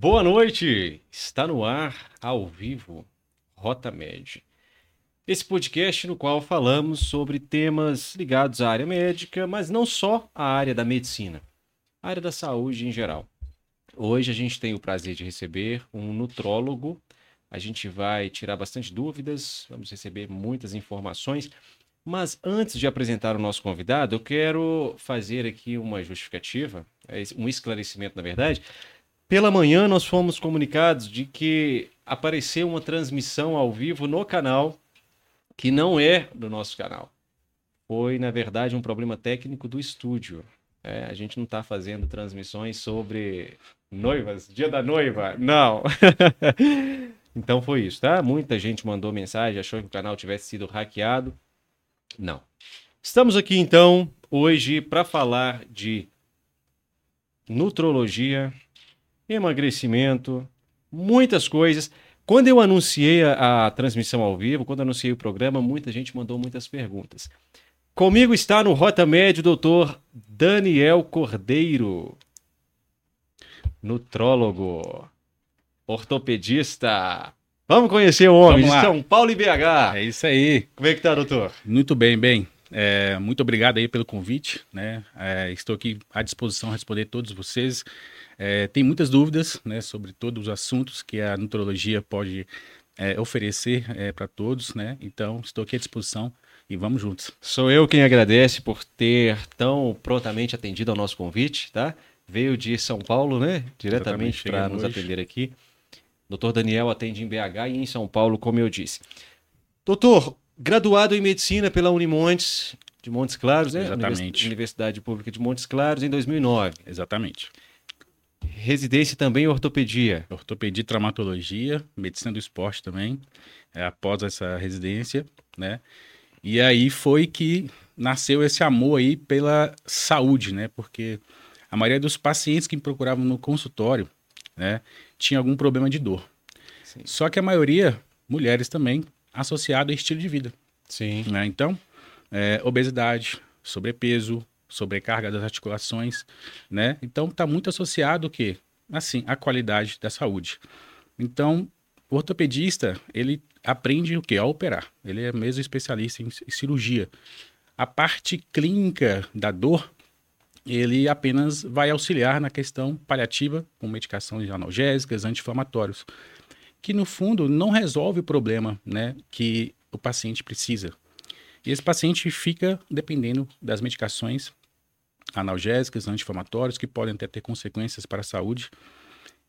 Boa noite! Está no ar, ao vivo, Rota Med. Esse podcast no qual falamos sobre temas ligados à área médica, mas não só à área da medicina, a área da saúde em geral. Hoje a gente tem o prazer de receber um nutrólogo. A gente vai tirar bastante dúvidas, vamos receber muitas informações. Mas antes de apresentar o nosso convidado, eu quero fazer aqui uma justificativa, um esclarecimento, na verdade. Pela manhã, nós fomos comunicados de que apareceu uma transmissão ao vivo no canal que não é do nosso canal. Foi, na verdade, um problema técnico do estúdio. É, a gente não está fazendo transmissões sobre noivas, dia da noiva, não. então foi isso, tá? Muita gente mandou mensagem, achou que o canal tivesse sido hackeado. Não. Estamos aqui então hoje para falar de nutrologia, emagrecimento, muitas coisas. Quando eu anunciei a, a, transmissão ao vivo, quando anunciei o programa, muita gente mandou muitas perguntas. Comigo está no Rota Médio o doutor Daniel Cordeiro, nutrólogo, ortopedista. Vamos conhecer o homem de São Paulo e BH. É isso aí. Como é que tá, doutor? Muito bem, bem. É, muito obrigado aí pelo convite, né? É, estou aqui à disposição a responder todos vocês. É, tem muitas dúvidas, né, sobre todos os assuntos que a nutrologia pode é, oferecer é, para todos, né? Então, estou aqui à disposição e vamos juntos. Sou eu quem agradece por ter tão prontamente atendido ao nosso convite, tá? Veio de São Paulo, né? Diretamente para nos atender aqui. Doutor Daniel atende em BH e em São Paulo, como eu disse. Doutor, graduado em medicina pela Unimontes de Montes Claros, né? Exatamente. Universidade Pública de Montes Claros em 2009. Exatamente. Residência também em ortopedia. Ortopedia e traumatologia, medicina do esporte também, é, após essa residência, né? E aí foi que nasceu esse amor aí pela saúde, né? Porque a maioria dos pacientes que me procuravam no consultório, né, tinha algum problema de dor. Sim. Só que a maioria, mulheres também, associado a estilo de vida. Sim. Né? Então, é, obesidade, sobrepeso, sobrecarga das articulações, né? Então, está muito associado o quê? Assim, a qualidade da saúde. Então, o ortopedista, ele aprende o quê? A operar. Ele é mesmo especialista em cirurgia. A parte clínica da dor, ele apenas vai auxiliar na questão paliativa com medicações analgésicas, anti-inflamatórios, que no fundo não resolve o problema né, que o paciente precisa. E esse paciente fica dependendo das medicações analgésicas, anti-inflamatórios, que podem até ter consequências para a saúde.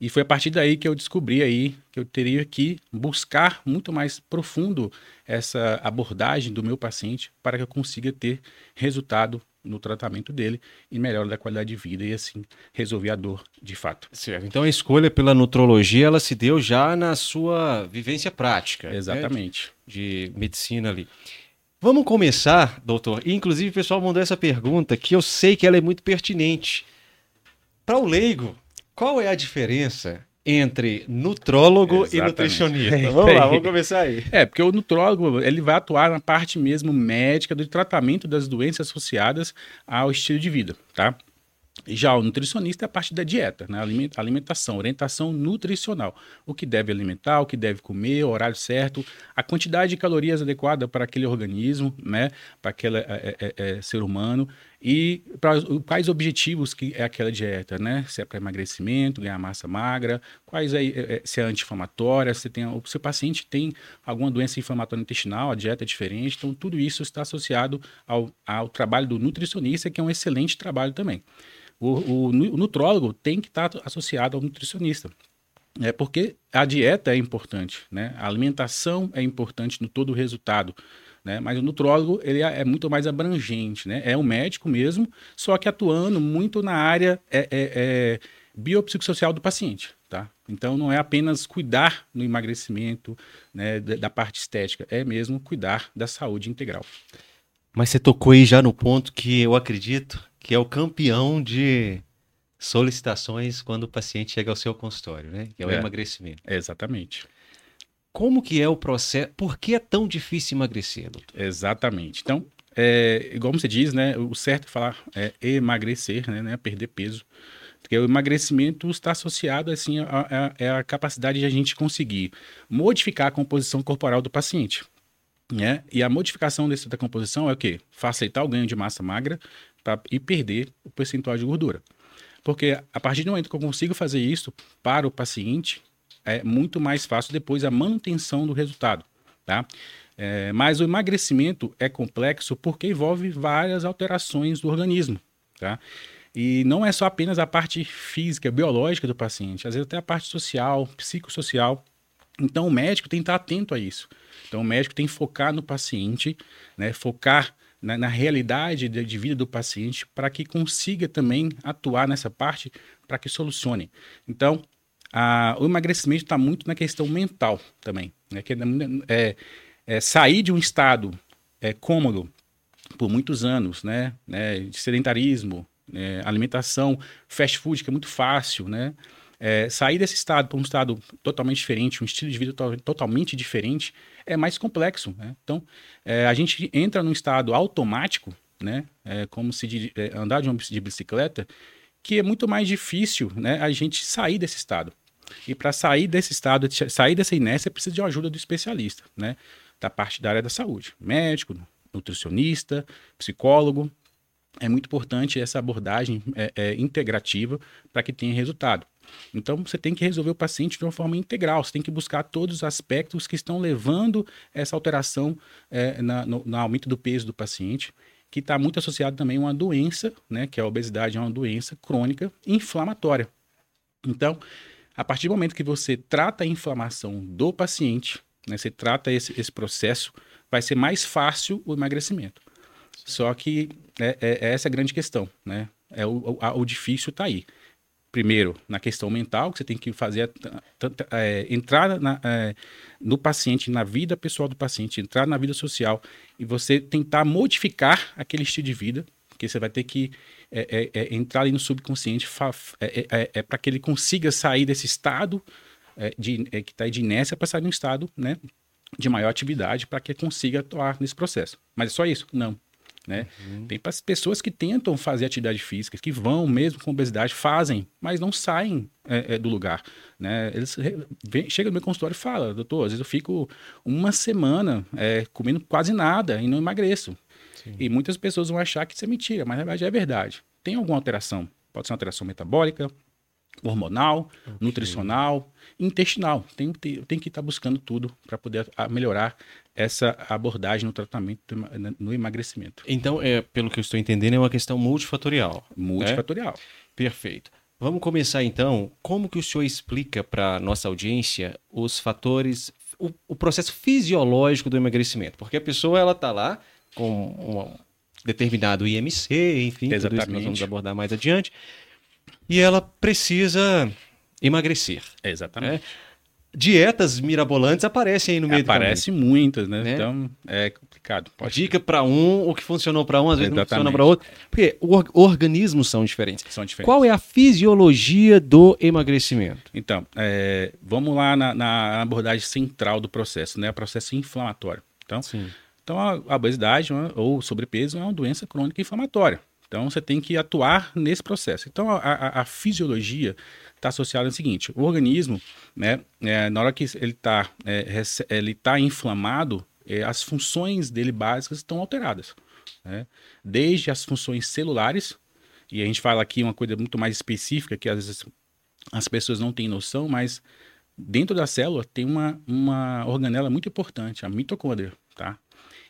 E foi a partir daí que eu descobri aí que eu teria que buscar muito mais profundo essa abordagem do meu paciente para que eu consiga ter resultado no tratamento dele e melhora da qualidade de vida e assim resolver a dor de fato. Certo. Então a escolha pela nutrologia ela se deu já na sua vivência prática. Né? Exatamente. Né? De, de, medicina ali. Vamos começar, doutor. Inclusive o pessoal mandou essa pergunta que eu sei que ela é muito pertinente. Para o leigo, qual é a diferença entre nutrólogo Exatamente. e nutricionista. Vamos lá, vamos começar aí. É, porque o nutrólogo ele vai atuar na parte mesmo médica do tratamento das doenças associadas ao estilo de vida, tá? Já o nutricionista é a parte da dieta, né? alimentação, orientação nutricional. O que deve alimentar, o que deve comer, o horário certo, a quantidade de calorias adequada para aquele organismo, né? para aquele é, é, é, ser humano e para quais objetivos que é aquela dieta, né? Se é para emagrecimento, ganhar massa magra, quais é, é se é anti-inflamatória, se tem o seu paciente tem alguma doença inflamatória intestinal, a dieta é diferente, então tudo isso está associado ao, ao trabalho do nutricionista, que é um excelente trabalho também. O, o, o nutrólogo tem que estar associado ao nutricionista. É porque a dieta é importante, né? A alimentação é importante no todo o resultado, né? Mas o nutrólogo ele é, é muito mais abrangente, né? É um médico mesmo, só que atuando muito na área é, é, é biopsicossocial do paciente, tá? Então não é apenas cuidar no emagrecimento, né, da, da parte estética, é mesmo cuidar da saúde integral. Mas você tocou aí já no ponto que eu acredito que é o campeão de solicitações quando o paciente chega ao seu consultório, né? Que é o é, emagrecimento. Exatamente. Como que é o processo? Por que é tão difícil emagrecer, doutor? Exatamente. Então, é, igual você diz, né? O certo é falar é emagrecer, né? né perder peso. Porque o emagrecimento está associado assim a, a, a, capacidade de a gente conseguir modificar a composição corporal do paciente. Né? E a modificação dessa composição é o quê? Facilitar o ganho de massa magra pra, e perder o percentual de gordura. Porque a partir do momento que eu consigo fazer isso para o paciente, é muito mais fácil depois a manutenção do resultado. Tá? É, mas o emagrecimento é complexo porque envolve várias alterações do organismo. Tá? E não é só apenas a parte física, biológica do paciente, às vezes até a parte social, psicossocial. Então o médico tem que estar atento a isso. Então o médico tem que focar no paciente, né, focar na, na realidade de, de, vida do paciente para que consiga também atuar nessa parte para que solucione. Então o emagrecimento está muito na questão mental também. Né, que é, é, é sair de um estado é, cômodo por muitos anos, né, né de sedentarismo, é, alimentação, fast food, que é muito fácil, né? É, sair desse estado para um estado totalmente diferente, um estilo de vida to totalmente diferente, é mais complexo. Né? Então, é, a gente entra num estado automático, né? É, como se de, é, andar de, uma, de bicicleta, que é muito mais difícil né, a gente sair desse estado. E para sair desse estado, sair dessa inércia, precisa de uma ajuda do especialista, né? Da parte da área da saúde, médico, nutricionista, psicólogo, é muito importante essa abordagem é, é, integrativa para que tenha resultado. Então, você tem que resolver o paciente de uma forma integral, você tem que buscar todos os aspectos que estão levando essa alteração é, na, no, no, aumento do peso do paciente, que está muito associado também a uma doença, né, que a obesidade, é uma doença crônica inflamatória. Então, a partir do momento que você trata a inflamação do paciente, né, você trata esse, esse processo, vai ser mais fácil o emagrecimento. Só que é, é, é essa a grande questão, né? É o, o, o difícil está aí. Primeiro, na questão mental, que você tem que fazer é, entrar na, é, no paciente, na vida pessoal do paciente, entrar na vida social e você tentar modificar aquele estilo de vida, porque você vai ter que é, é, é entrar ali no subconsciente é, é para que ele consiga sair desse estado de, que está de inércia para sair num estado né, de maior atividade para que consiga atuar nesse processo. Mas é só isso? Não. Né? Uhum. Tem pessoas que tentam fazer atividade física, que vão mesmo com obesidade, fazem, mas não saem é, é, do lugar. Né? Eles vem, chegam no meu consultório e falam, doutor, às vezes eu fico uma semana é, comendo quase nada e não emagreço. Sim. E muitas pessoas vão achar que isso é mentira, mas na verdade é verdade. Tem alguma alteração? Pode ser uma alteração metabólica, hormonal, okay. nutricional, intestinal. Tem, tem, tem que estar tá buscando tudo para poder melhorar essa abordagem no tratamento, no emagrecimento. Então, é, pelo que eu estou entendendo, é uma questão multifatorial. Multifatorial. Né? Perfeito. Vamos começar então. Como que o senhor explica para a nossa audiência os fatores, o, o, processo fisiológico do emagrecimento? Porque a pessoa ela está lá com um determinado IMC, enfim, Exatamente. tudo isso nós vamos abordar mais adiante, e ela precisa emagrecer. Exatamente. Né? dietas mirabolantes aparecem aí no meio Aparece muitas, né? né? Então é complicado. Pode Dica para um, o que funcionou para um, às vezes Exatamente. não funciona para outro. Porque or organismos são diferentes. São diferentes. Qual é a fisiologia do emagrecimento? Então, é, vamos lá na, na, abordagem central do processo, né? O processo inflamatório. Então, Sim. Então a, obesidade ou sobrepeso é uma doença crônica inflamatória. Então, você tem que atuar nesse processo. Então, a, a, a fisiologia está associado ao seguinte: o organismo, né, é, na hora que ele está é, ele tá inflamado, é, as funções dele básicas estão alteradas. Né? Desde as funções celulares, e a gente fala aqui uma coisa muito mais específica que às vezes as pessoas não têm noção, mas dentro da célula tem uma, uma organela muito importante, a mitocôndria, tá?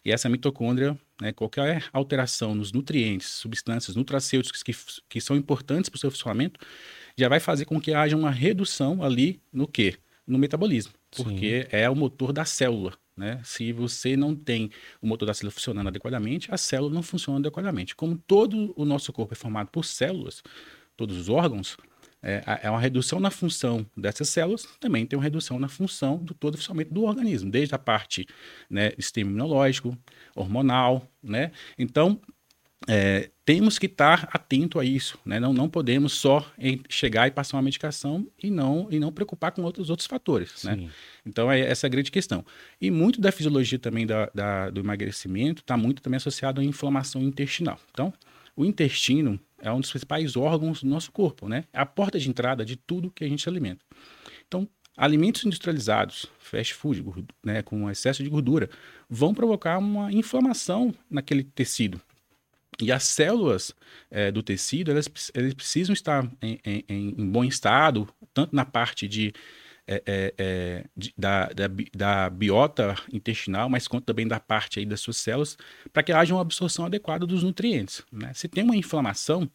E essa mitocôndria, né, qualquer alteração nos nutrientes, substâncias nutracêuticas que, que são importantes para o seu funcionamento, já vai fazer com que haja uma redução ali no quê? No metabolismo, porque Sim. é o motor da célula. Né? Se você não tem o motor da célula funcionando adequadamente, a célula não funciona adequadamente. Como todo o nosso corpo é formado por células, todos os órgãos, é, é uma redução na função dessas células, também tem uma redução na função do todo o funcionamento do organismo, desde a parte né, sistema imunológico, hormonal, né? Então, é, temos que estar atento a isso, né? não, não podemos só chegar e passar uma medicação e não, e não preocupar com outros, outros fatores. Né? Então, é essa a grande questão. E muito da fisiologia também da, da do emagrecimento está muito também associado à inflamação intestinal. Então, o intestino, é um dos principais órgãos do nosso corpo, né? É a porta de entrada de tudo que a gente se alimenta. Então, alimentos industrializados, fast food, né, com excesso de gordura, vão provocar uma inflamação naquele tecido. E as células é, do tecido, elas, elas precisam estar em, em, em, bom estado, tanto na parte de, é, é, é da, da, da, biota intestinal, mas quanto também da parte aí das suas células, para que haja uma absorção adequada dos nutrientes. Né? Se tem uma inflamação,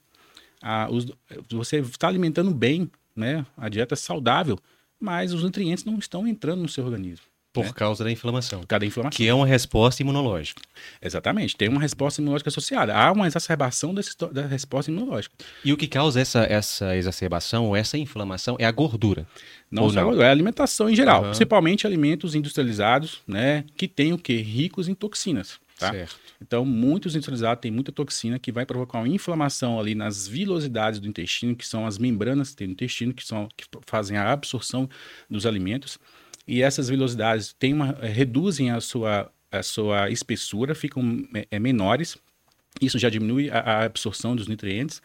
a, os, você está alimentando bem, né? a dieta saudável, mas os nutrientes não estão entrando no seu organismo. Por né? causa da inflamação. Por causa da inflamação. Que é uma resposta imunológica. Exatamente. Tem uma resposta imunológica associada. Há uma exacerbação desse, da resposta imunológica. E o que causa essa, essa exacerbação ou essa inflamação é a gordura. Não só a gordura, é a alimentação em geral. Uhum. Principalmente alimentos industrializados, né? Que tem o quê? Ricos em toxinas. Tá? Certo. Então, muitos industrializados têm muita toxina que vai provocar uma inflamação ali nas vilosidades do intestino, que são as membranas que tem no intestino, que, são, que fazem a absorção dos alimentos. E essas vilosidades têm uma, eh, reduzem a sua, a sua espessura, ficam é, menores. Isso já diminui a, a absorção dos nutrientes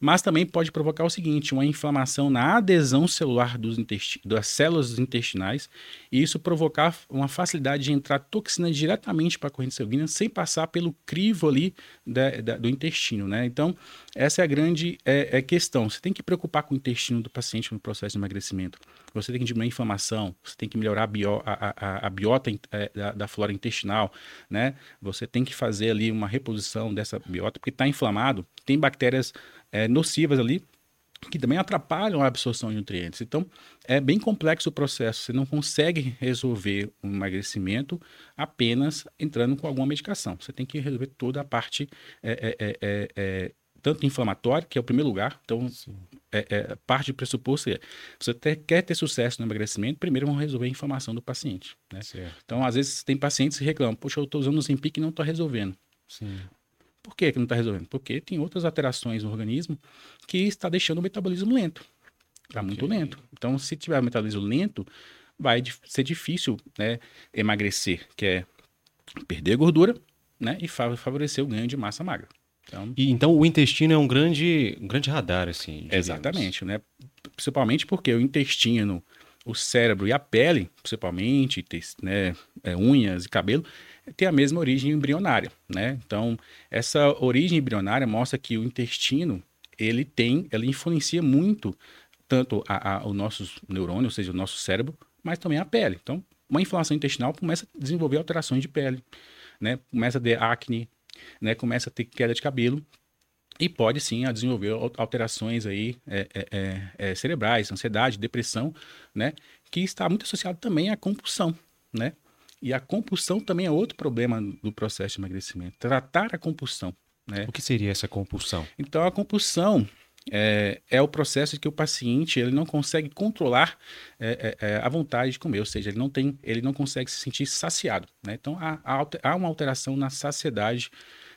mas também pode provocar o seguinte, uma inflamação na adesão celular dos das células intestinais, e isso provocar uma facilidade de entrar toxina diretamente para a corrente sanguínea sem passar pelo crivo ali da, da, do intestino, né? Então, essa é a grande é, é questão. Você tem que preocupar com o intestino do paciente no processo de emagrecimento. Você tem que diminuir a inflamação, você tem que melhorar a, bio, a, a, a biota é, da, da, flora intestinal, né? Você tem que fazer ali uma reposição dessa biota, porque está inflamado, tem bactérias é, nocivas ali, que também atrapalham a absorção de nutrientes. Então, é bem complexo o processo. Você não consegue resolver um emagrecimento apenas entrando com alguma medicação. Você tem que resolver toda a parte, é, é, é, é tanto inflamatória, que é o primeiro lugar. Então, é, parte do pressuposto é, você ter, quer ter sucesso no emagrecimento, primeiro vamos resolver a inflamação do paciente. Né? Então, às vezes, tem pacientes que reclamam, poxa, eu estou usando o Zempic e não estou resolvendo. Sim. Por que, que não está resolvendo? Porque tem outras alterações no organismo que está deixando o metabolismo lento. Está okay. muito lento. Então, se tiver o metabolismo lento, vai ser difícil né, emagrecer, que é perder gordura né, e favorecer o ganho de massa magra. Então, e, então o intestino é um grande, um grande radar, assim. Digamos. Exatamente, né? Principalmente porque o intestino, o cérebro e a pele, principalmente, né, é, unhas e cabelo, tem a mesma origem embrionária, né? Então, essa origem embrionária mostra que o intestino, ele tem, ele influencia muito tanto a, a, o nosso neurônio, ou seja, o nosso cérebro, mas também a pele. Então, uma inflamação intestinal começa a desenvolver alterações de pele, né? Começa a ter acne, né? Começa a ter queda de cabelo e pode sim a desenvolver alterações aí é, é, é, é, cerebrais, ansiedade, depressão, né? Que está muito associado também à compulsão, né? E a compulsão também é outro problema do processo de emagrecimento. Tratar a compulsão. Né? O que seria essa compulsão? Então, a compulsão é, é, o processo de que o paciente ele não consegue controlar é, é, é, a vontade de comer, ou seja, ele não tem, ele não consegue se sentir saciado. Né? Então há, há, uma alteração na saciedade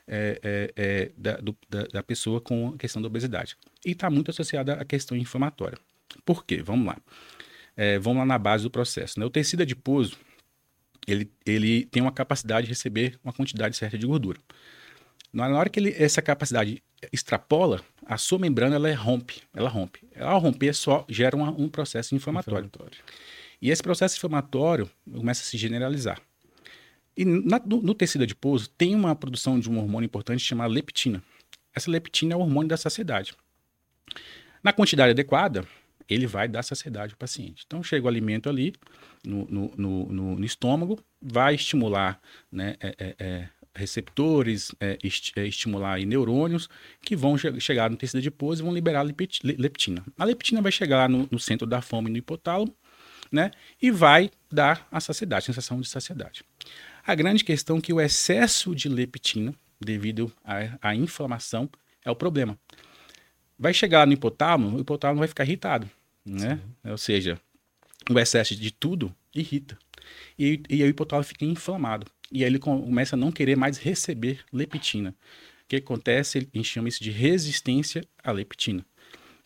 é, é, da, do, da, da, pessoa com a questão da obesidade. E está muito associada à questão inflamatória. Por quê? Vamos lá. vamos lá na base do processo. Né? O tecido adiposo, ele, ele tem uma capacidade de receber uma quantidade certa de gordura. Na hora que ele, essa capacidade extrapola, a sua membrana ela rompe, ela rompe. Ao romper, só gera uma, um processo inflamatório. inflamatório. E esse processo inflamatório começa a se generalizar. E na, no, no, tecido adiposo tem uma produção de um hormônio importante chamado leptina. Essa leptina é o hormônio da saciedade. Na quantidade adequada, ele vai dar saciedade ao paciente. Então, chega o alimento ali no, no, no, no estômago, vai estimular né, é, é, é receptores, é, é, estimular neurônios que vão che chegar no tecido adiposo e vão liberar leptina. A leptina vai chegar no, no centro da fome, no hipotálamo, né, e vai dar a saciedade, a sensação de saciedade. A grande questão é que o excesso de leptina, devido à inflamação, é o problema. Vai chegar no hipotálamo, o hipotálamo vai ficar irritado né? Ou seja, o excesso de tudo irrita. E, e aí o hipotálamo fica inflamado. E aí ele começa a não querer mais receber leptina. O que acontece? A gente chama isso de resistência à leptina.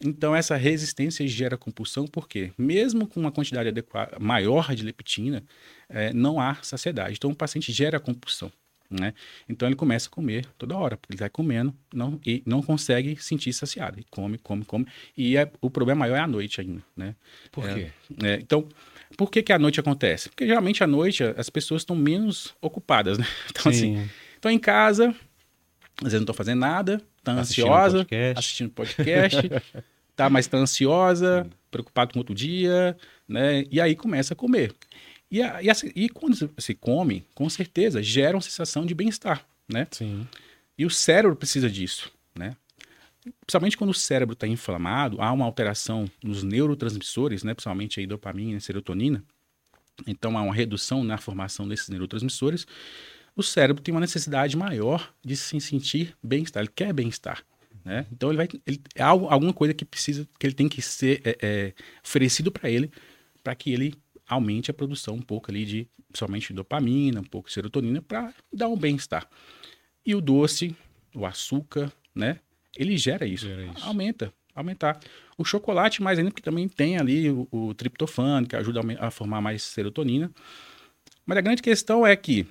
Então, essa resistência gera compulsão, porque mesmo com uma quantidade adequada, maior de leptina, é, não há saciedade. Então, o paciente gera compulsão. Né? Então ele começa a comer toda hora, porque ele vai comendo não, e não consegue sentir saciado. E come, come, come. E é, o problema maior é a noite ainda. Né? Por quê? É, é, então, por que, que a noite acontece? Porque geralmente à noite as pessoas estão menos ocupadas. Né? Então, Sim. assim, estão em casa, às vezes não estão fazendo nada, tá Assistindo ansiosa, podcast. assistindo podcast, tá, mas tá ansiosa, preocupado com outro dia, né? E aí começa a comer. E, a- e, assim, e quando se- se come, com certeza, gera uma sensação de bem-estar, né? Sim. E o cérebro precisa disso, né? Principalmente quando o cérebro está inflamado, há uma alteração nos neurotransmissores, né? Principalmente aí dopamina e serotonina. Então há uma redução na formação desses neurotransmissores. O cérebro tem uma necessidade maior de se sentir bem-estar. Ele quer bem-estar, né? Então ele vai, ele, é algo, alguma coisa que precisa, que ele tem que ser é, é, oferecido para ele, para que ele aumente a produção um pouco ali de, principalmente dopamina, um pouco de serotonina, para dar um bem-estar. E o doce, o açúcar, né? Ele gera isso. Gera isso. Aumenta, aumentar. O chocolate, mais ainda, porque também tem ali o, o triptofano, que ajuda a a formar mais serotonina. Mas a grande questão é que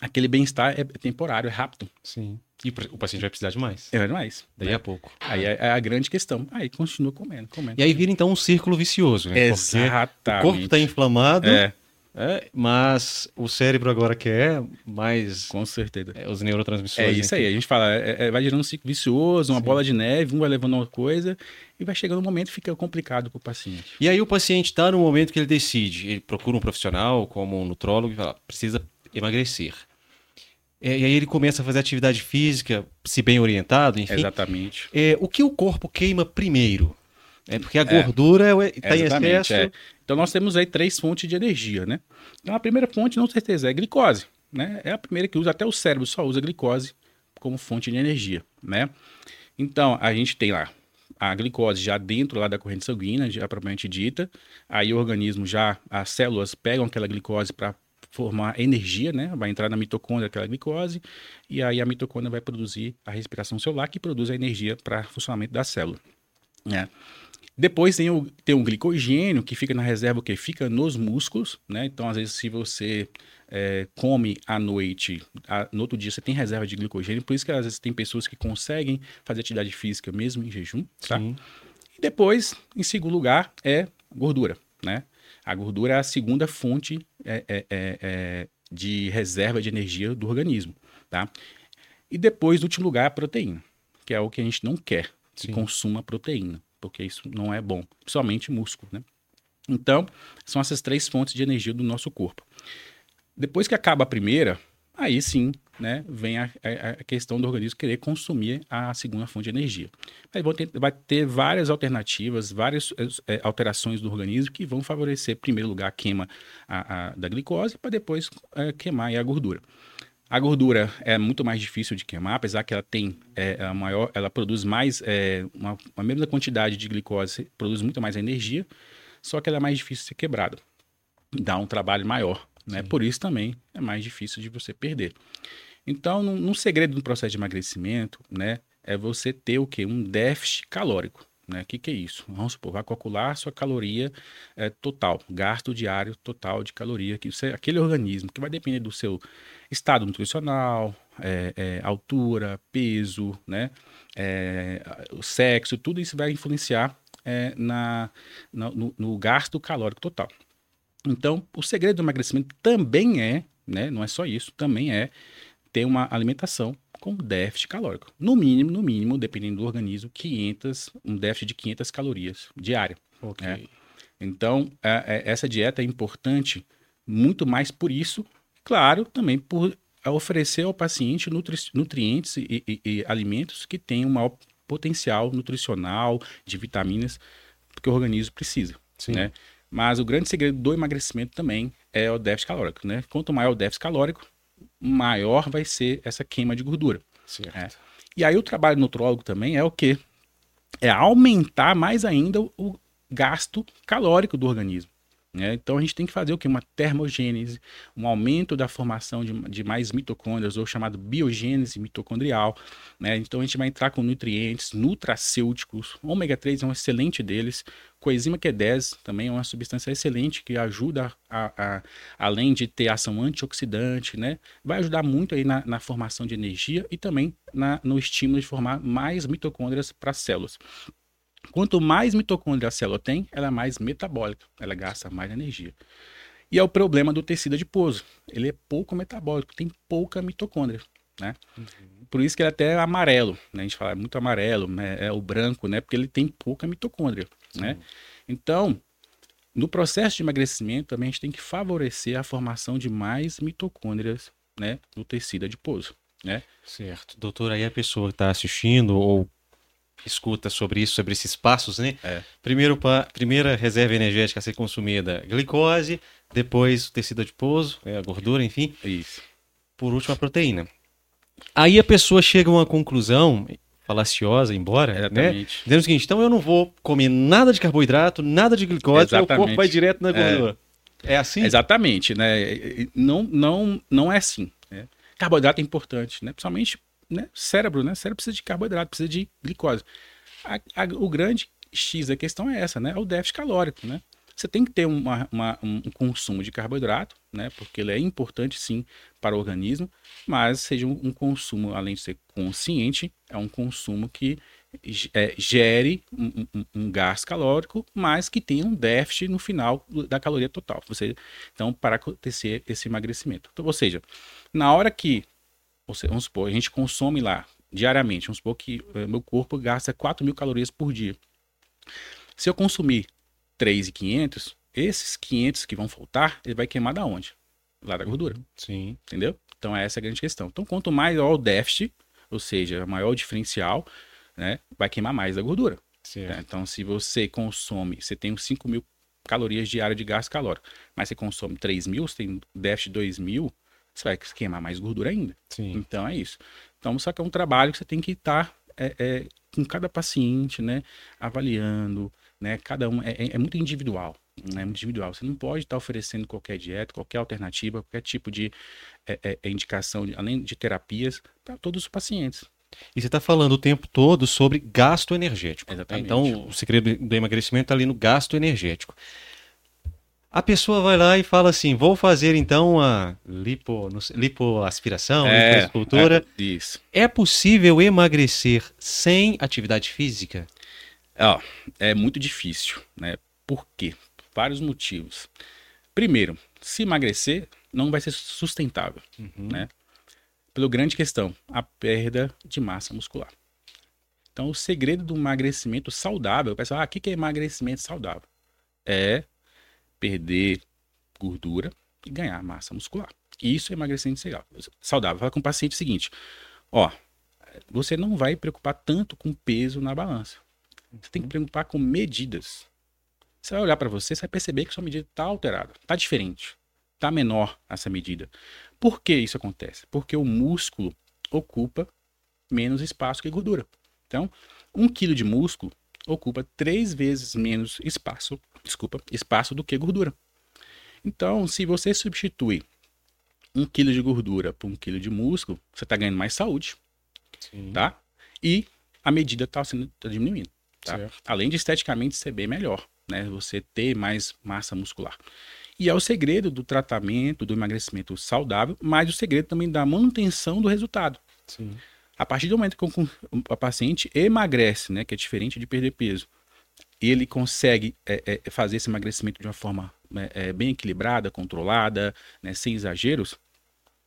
aquele bem-estar é temporário, é rápido. Sim. E o paciente vai precisar de mais. É mais. Daí a pouco. Aí é, é a grande questão. Aí continua comendo, comendo. E aí vira então um círculo vicioso, né? Porque Exatamente. o corpo está inflamado, É, é, mas o cérebro agora quer mais com certeza. é, os neurotransmissores. É isso aí, a gente fala, é- é- vai gerando um ciclo vicioso, uma Sim. bola de neve, um vai levando uma coisa, e vai chegando um momento que fica complicado para o paciente. E aí o paciente está no momento que ele decide, ele procura um profissional como um nutrólogo e fala, precisa emagrecer. É, e aí ele começa a fazer atividade física, se bem orientado, enfim. Exatamente. É, o que o corpo queima primeiro? É porque a gordura está em Exatamente, excesso. é. Então nós temos aí três fontes de energia, né? Então a primeira fonte, com certeza, é a glicose, né? É a primeira que usa, até o cérebro só usa glicose como fonte de energia, né? Então a gente tem lá a glicose já dentro lá da corrente sanguínea, já propriamente dita. Aí o organismo já, as células pegam aquela glicose para formar energia, né? Vai entrar na mitocôndria aquela glicose e aí a mitocôndria vai produzir a respiração celular que produz a energia para funcionamento da célula, né? Depois tem o, tem o glicogênio, que fica na reserva, o que fica nos músculos, né? Então, às vezes, se você é, come à noite, a- no outro dia você tem reserva de glicogênio, por isso que às vezes tem pessoas que conseguem fazer atividade física mesmo em jejum, tá? Sim. E depois, em segundo lugar, é gordura, né? A gordura é a segunda fonte é, é, é, é, de reserva de energia do organismo, tá? E depois, no último lugar, a proteína, que é o que a gente não quer, que Sim. consuma proteína, porque isso não é bom, principalmente músculo, né? Então, são essas três fontes de energia do nosso corpo. Depois que acaba a primeira, aí sim, né, vem a, a- a questão do organismo querer consumir a segunda fonte de energia. Ter- vai ter várias alternativas, várias eh, alterações do organismo que vão favorecer, em primeiro lugar, a queima a- da glicose, para depois eh, queimar a gordura. A gordura é muito mais difícil de queimar, apesar que ela tem é, a maior, ela produz mais, é, uma, a mesma quantidade de glicose, produz muito mais energia, só que ela é mais difícil de ser quebrada. Dá um trabalho maior, né? Por isso também é mais difícil de você perder. Então, num segredo do processo de emagrecimento, né, é você ter o quê? Um déficit calórico. Né? O que, que é isso? Vamos supor, vai calcular a sua caloria é, total, gasto diário total de caloria, que você, aquele organismo que vai depender do seu estado nutricional, é, é, altura, peso, né? O sexo, tudo isso vai influenciar na, na- no, no gasto calórico total. Então, o segredo do emagrecimento também é, né? Não é só isso, também é ter uma alimentação com déficit calórico. No mínimo, no mínimo, dependendo do organismo, 500, um déficit de 500 calorias diária. Ok. É. Então, é- é- essa dieta é importante muito mais por isso, claro, também por oferecer ao paciente nutri- nutrientes e, e- e alimentos que tenham um maior potencial nutricional, de vitaminas, que o organismo precisa. Sim. Né? Mas o grande segredo do emagrecimento também é o déficit calórico. Né? Quanto maior o déficit calórico, maior vai ser essa queima de gordura. É. E aí o trabalho do nutrólogo também é o quê? É aumentar mais ainda o- o gasto calórico do organismo. Né? Então a gente tem que fazer o que? Uma termogênese, um aumento da formação de, de mais mitocôndrias, ou chamado biogênese mitocondrial. Né? Então a gente vai entrar com nutrientes, nutracêuticos, ômega 3 é um excelente deles, coenzima Q10 também é uma substância excelente que ajuda, a, a, além de ter ação antioxidante, né? vai ajudar muito aí na, na formação de energia e também na, no estímulo de formar mais mitocôndrias para as células. Quanto mais mitocôndria a célula tem, ela é mais metabólica, ela gasta mais energia. E é o problema do tecido adiposo. Ele é pouco metabólico, tem pouca mitocôndria, né? Uhum. Por isso que ele é até amarelo, né? A gente fala muito amarelo, né? É o branco, né? Porque ele tem pouca mitocôndria, né? Então, no processo de emagrecimento, também a gente tem que favorecer a formação de mais mitocôndrias, né? No tecido adiposo, né? Certo. Doutor, aí a pessoa que está assistindo ou escuta sobre isso, sobre esses passos, né? É. Primeiro, primeira reserva energética a ser consumida, glicose, depois o tecido adiposo, é, a gordura, enfim. Isso. Por último, a proteína. Aí a pessoa chega a uma conclusão falaciosa, embora, né? Exatamente. né? Dizendo o seguinte, então eu não vou comer nada de carboidrato, nada de glicose, Exatamente. o corpo vai direto na gordura. É, é assim? Exatamente, né? Não, não, não é assim. Né? Carboidrato é importante, né? Principalmente né, cérebro, né? Cérebro precisa de carboidrato, precisa de glicose. A, a, o grande X da questão é essa, né? É o déficit calórico, né? Você tem que ter uma, uma, um consumo de carboidrato, né? Porque ele é importante sim para o organismo, mas seja um, um consumo, além de ser consciente, é um consumo que é, gere um, um, um, gás calórico, mas que tenha um déficit no final da caloria total. Você, então, para acontecer esse emagrecimento. Então, ou seja, na hora que seja, vamos supor, a gente consome lá diariamente, vamos supor que uh, meu corpo gasta 4 mil calorias por dia. Se eu consumir 3,500, esses 500 que vão faltar, ele vai queimar da onde? Lá da gordura. Sim. Entendeu? Então essa é a grande questão. Então quanto maior o déficit, ou seja, maior o diferencial, né, vai queimar mais da gordura. Né? Então se você consome, você tem 5 mil calorias diárias de gás calórico, mas você consome 3 mil, você tem déficit de 2 mil, você vai queimar mais gordura ainda. Sim. Então é isso. Então, só que é um trabalho que você tem que estar é, é, com cada paciente, né? Avaliando, né? Cada um é, é, é muito individual. Né, é muito individual. Você não pode estar oferecendo qualquer dieta, qualquer alternativa, qualquer tipo de é, é, indicação, além de terapias, para todos os pacientes. E você está falando o tempo todo sobre gasto energético. Exatamente. Então, o segredo do emagrecimento está ali no gasto energético. A pessoa vai lá e fala assim: vou fazer então a lipo, lipoaspiração, é, lipoescultura. É, isso. É possível emagrecer sem atividade física? Ó, é muito difícil, né? Por quê? Vários motivos. Primeiro, se emagrecer, não vai ser sustentável, uhum. né? Pela grande questão, a perda de massa muscular. Então, o segredo do emagrecimento saudável, o pessoal, ah, o que é emagrecimento saudável? É perder gordura e ganhar massa muscular. Isso é emagrecimento saudável. Fala com o paciente o seguinte: ó, você não vai preocupar tanto com peso na balança. Você tem que preocupar com medidas. Você vai olhar para você, você vai perceber que sua medida está alterada, está diferente, está menor essa medida. Por que isso acontece? Porque o músculo ocupa menos espaço que gordura. Então, um quilo de músculo ocupa três vezes menos espaço, desculpa, espaço do que gordura. Então, se você substitui um quilo de gordura por um quilo de músculo, você está ganhando mais saúde, Sim. tá? E a medida está sendo tá diminuindo, tá? Além de esteticamente ser bem melhor, né? Você ter mais massa muscular. E é o segredo do tratamento, do emagrecimento saudável, mas o segredo também da manutenção do resultado. Sim. A partir do momento que o paciente emagrece, né, que é diferente de perder peso, ele consegue é, é, fazer esse emagrecimento de uma forma né, é, bem equilibrada, controlada, né, sem exageros,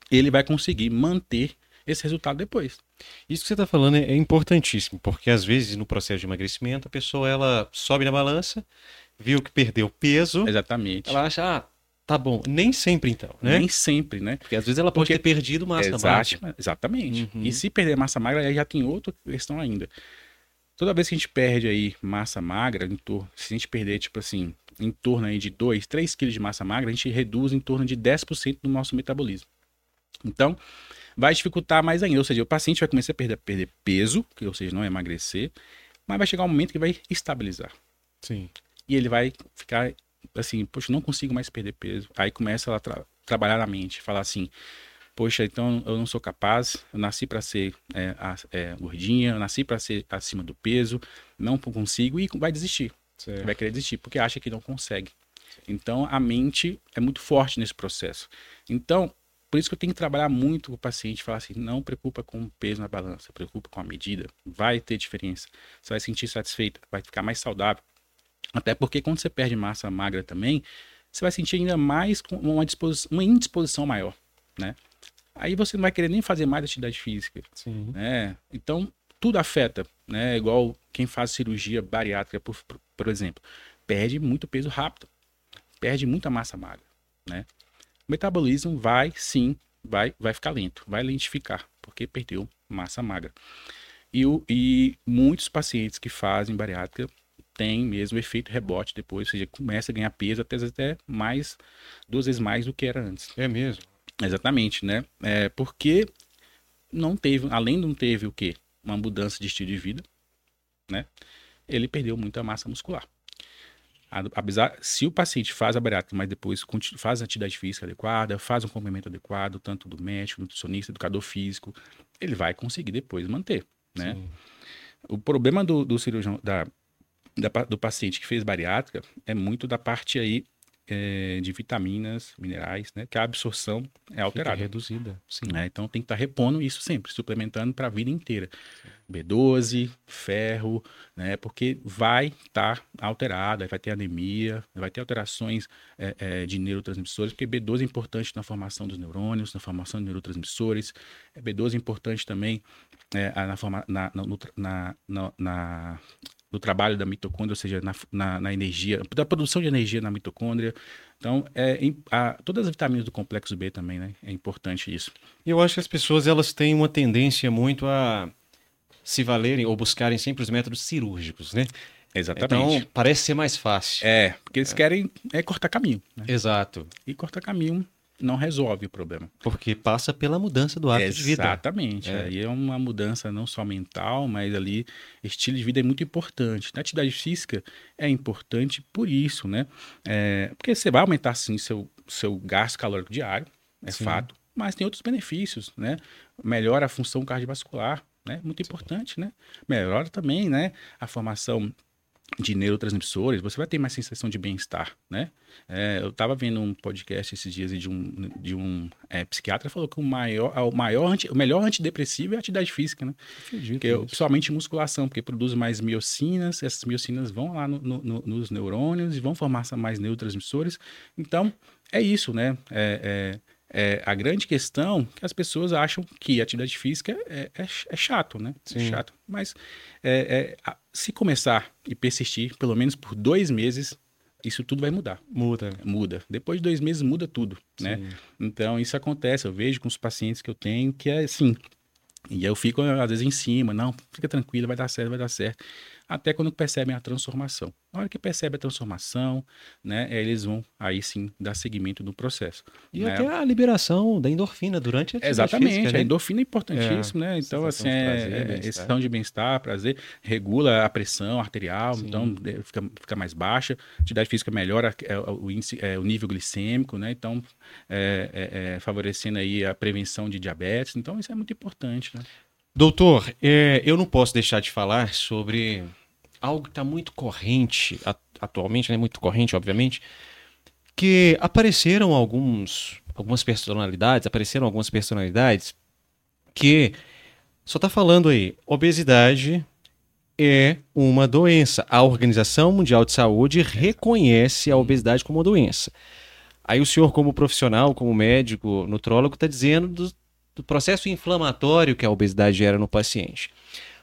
ele vai conseguir manter esse resultado depois. Isso que você está falando é, é importantíssimo, porque às vezes no processo de emagrecimento a pessoa ela sobe na balança, viu que perdeu peso, exatamente, ela acha ah, Tá bom. Nem sempre, então, né? Nem sempre, né? Porque às vezes ela pode Porque... ter perdido massa Exato, magra. Exatamente. Uhum. E se perder massa magra, aí já tem outra questão ainda. Toda vez que a gente perde aí massa magra, em torno, se a gente perder, tipo assim, em torno aí de 2, 3 quilos de massa magra, a gente reduz em torno de 10% do nosso metabolismo. Então, vai dificultar mais ainda. Ou seja, o paciente vai começar a perder, perder peso, que, ou seja, não é emagrecer, mas vai chegar um momento que vai estabilizar. Sim. E ele vai ficar assim, poxa, não consigo mais perder peso. Aí começa ela a tra trabalhar na mente, falar assim, poxa, então eu não sou capaz, eu nasci para ser é, é, gordinha, eu nasci para ser acima do peso, não consigo e vai desistir. Certo. Vai querer desistir porque acha que não consegue. Então a mente é muito forte nesse processo. Então, por isso que eu tenho que trabalhar muito com o paciente, falar assim, não preocupa com o peso na balança, preocupa com a medida, vai ter diferença. Você vai se sentir satisfeito, vai ficar mais saudável. Até porque quando você perde massa magra também, você vai sentir ainda mais uma, uma indisposição maior, né? Aí você não vai querer nem fazer mais atividade física. Sim. Né? Então, tudo afeta, né? Igual quem faz cirurgia bariátrica, por, por exemplo, perde muito peso rápido, perde muita massa magra, né? O metabolismo vai, sim, vai, vai ficar lento, vai lentificar, porque perdeu massa magra. E, o, e muitos pacientes que fazem bariátrica têm mesmo efeito rebote depois, ou seja, começa a ganhar peso até, até mais, duas vezes mais do que era antes. É mesmo? Exatamente, né? É porque não teve, além de não teve o quê? Uma mudança de estilo de vida, né? Ele perdeu muita massa muscular. Apesar, se o paciente faz a bariátrica, mas depois faz a atividade física adequada, faz um complemento adequado, tanto do médico, nutricionista, educador físico, ele vai conseguir depois manter, né? Sim. O problema do, do cirurgião, da, da, do paciente que fez bariátrica é muito da parte aí é, de vitaminas, minerais, né? Que a absorção é alterada. Fica reduzida. Sim. Né? Então tem que estar tá repondo isso sempre, suplementando para a vida inteira. B12, ferro, né? Porque vai estar tá alterada, vai ter anemia, vai ter alterações é, é, de neurotransmissores, porque B12 é importante na formação dos neurônios, na formação de neurotransmissores. B12 é importante também é, na, forma, na, na, na, na do trabalho da mitocôndria, ou seja, na, na, na, energia, da produção de energia na mitocôndria. Então, é, a, todas as vitaminas do complexo B também, né? É importante isso. E eu acho que as pessoas elas têm uma tendência muito a se valerem ou buscarem sempre os métodos cirúrgicos, né? Exatamente. Então, parece ser mais fácil. É, porque eles é. querem é cortar caminho. Né? Exato. E cortar caminho não resolve o problema. Porque passa pela mudança do hábito de vida. Exatamente. É. Aí é uma mudança não só mental, mas ali estilo de vida é muito importante. Na atividade física é importante por isso, né? É, porque você vai aumentar sim seu, seu gasto calórico diário, é sim. fato, mas tem outros benefícios, né? Melhora a função cardiovascular, né? Muito importante, né? Melhora também, né? A formação de neurotransmissores, você vai ter mais sensação de bem-estar, né? É, eu estava vendo um podcast esses dias de um, de um é, psiquiatra falou que o maior, o maior anti, o melhor antidepressivo é a atividade física, né? Que é, principalmente musculação, porque produz mais miocinas, essas miocinas vão lá no, no, nos neurônios e vão formar mais neurotransmissores. Então, é isso, né? É, é é, a grande questão que as pessoas acham que atividade física é, é, é chato, né? É Sim. É chato. Mas é, é se começar e persistir, pelo menos por dois meses, isso tudo vai mudar. Muda. Muda. Depois de dois meses muda tudo, né? Sim. né? Então isso acontece. Eu vejo com os pacientes que eu tenho que é assim. E eu fico às vezes em cima, não, fica tranquilo, vai dar certo, vai dar certo até quando percebem a transformação. Na hora que percebe a transformação, né, eles vão aí sim dar seguimento no processo. E né? até a liberação da endorfina durante a Exatamente, física, né? a endorfina é importantíssimo, é, né? Então, assim, é, é de bem-estar, prazer, regula a pressão arterial, sim. então fica, fica mais baixa, a atividade física melhora é, o, índice, é, o nível glicêmico, né? Então, é, é, favorecendo aí a prevenção de diabetes, então isso é muito importante, né? Doutor, é, eu não posso deixar de falar sobre algo que está muito corrente, atualmente, né, muito corrente, obviamente, que apareceram alguns, algumas personalidades, apareceram algumas personalidades que só está falando aí, obesidade é uma doença. A Organização Mundial de Saúde reconhece a obesidade como uma doença. Aí o senhor, como profissional, como médico, nutrólogo, está dizendo do, do processo inflamatório que a obesidade gera no paciente.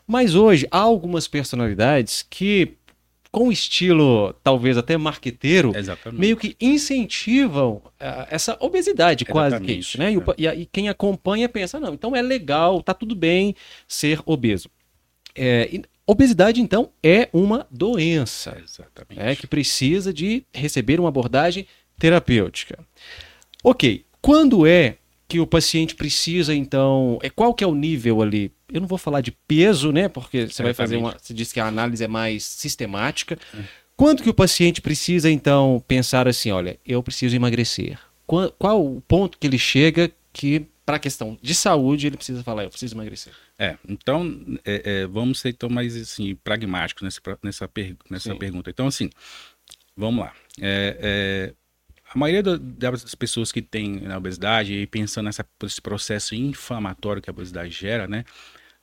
Mas hoje há algumas personalidades que, com estilo talvez até marqueteiro, Exatamente. meio que incentivam uh, essa obesidade, quase que isso, né? E, o, e, e, quem acompanha pensa, não, então é legal, tá tudo bem ser obeso. É, e, obesidade, então, é uma doença. Exatamente. É, que precisa de receber uma abordagem terapêutica. Ok, quando é que o paciente precisa, então. É, qual que é o nível ali? Eu não vou falar de peso, né? Porque você vai fazer uma. Você disse que a análise é mais sistemática. É. Quando que o paciente precisa, então, pensar assim, olha, eu preciso emagrecer? Qual, qual o ponto que ele chega que, para a questão de saúde, ele precisa falar, eu preciso emagrecer? É, então, é, é, vamos ser então mais assim, pragmáticos nessa, nessa, per, nessa pergunta. Então, assim, vamos lá. É, é a maioria das pessoas que têm a obesidade, e pensando nessa, nesse processo inflamatório que a obesidade gera, né,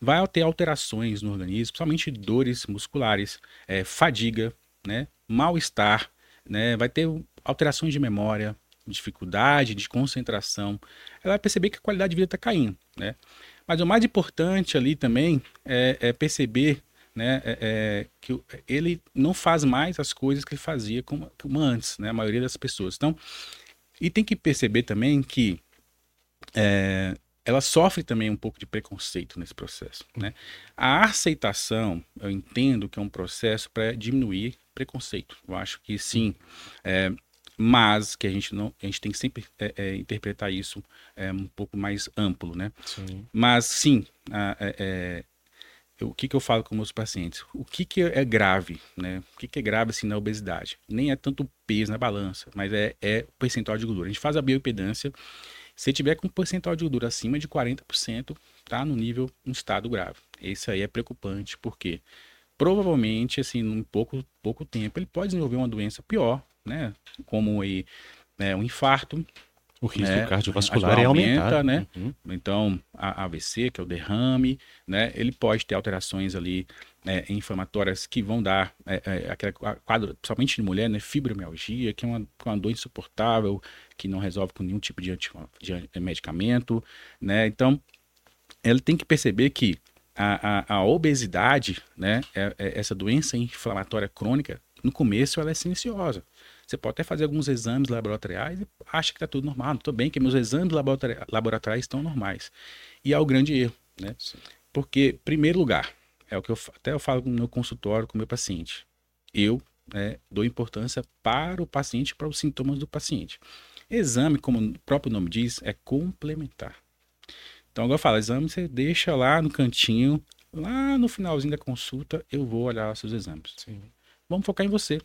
vai ter alterações no organismo, principalmente dores musculares, é, fadiga, né, mal-estar, né, vai ter alterações de memória, dificuldade de concentração. Ela vai perceber que a qualidade de vida está caindo, né? Mas o mais importante ali também é, é perceber né, é, é, que ele não faz mais as coisas que ele fazia como, como, antes, né, a maioria das pessoas. Então, e tem que perceber também que é, ela sofre também um pouco de preconceito nesse processo. Né? A aceitação, eu entendo que é um processo para diminuir preconceito. Eu acho que sim, é, mas que a gente não, a gente tem que sempre é, é, interpretar isso é, um pouco mais amplo, né? Sim. Mas sim, a, é, o que, que eu falo com meus pacientes? O que, que é grave, né? O que, que é grave assim na obesidade? Nem é tanto peso na balança, mas é, é o percentual de gordura. A gente faz a bioimpedância. Se tiver com um percentual de gordura acima de 40%, tá no nível, um estado grave. Esse aí é preocupante, porque provavelmente, assim, em pouco, pouco tempo, ele pode desenvolver uma doença pior, né? Como aí, né, um infarto, o risco né? cardiovascular é aumentado. né? Uhum. Então, a AVC, que é o derrame, né? Ele pode ter alterações ali é, inflamatórias que vão dar é, é, aquele quadro, principalmente de mulher, né? Fibromialgia, que é uma, uma dor insuportável, que não resolve com nenhum tipo de, de medicamento, né? Então, ele tem que perceber que a, a, a obesidade, né? É, é, essa doença inflamatória crônica, no começo ela é silenciosa. Você pode até fazer alguns exames laboratoriais e acha que está tudo normal. Estou bem, que meus exames laboratoriais estão normais. E é o grande erro, né? Sim. Porque, primeiro lugar, é o que eu até eu falo no meu consultório com o meu paciente. Eu né, dou importância para o paciente, para os sintomas do paciente. Exame, como o próprio nome diz, é complementar. Então, agora eu falo, exame você deixa lá no cantinho, lá no finalzinho da consulta, eu vou olhar os seus exames. Sim. Vamos focar em você.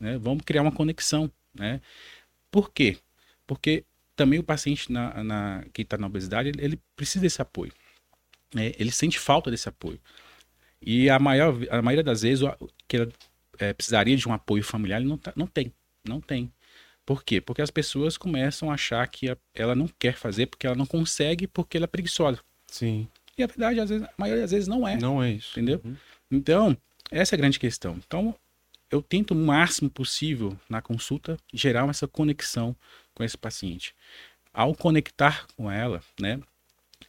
Né? Vamos criar uma conexão. Né? Por quê? Porque também o paciente na, na que está na obesidade, ele, ele, precisa desse apoio. Né? Ele sente falta desse apoio. E a, maior, a maioria das vezes, o, que ela é, precisaria de um apoio familiar, ele não, tá, não tem. Não tem. Por quê? Porque as pessoas começam a achar que ela não quer fazer porque ela não consegue, porque ela é preguiçosa. Sim. E a verdade, às vezes, a maioria das vezes não é. Não é isso. Entendeu? Uhum. Então, essa é a grande questão. Então, eu tento o máximo possível na consulta gerar essa conexão com esse paciente. Ao conectar com ela, né,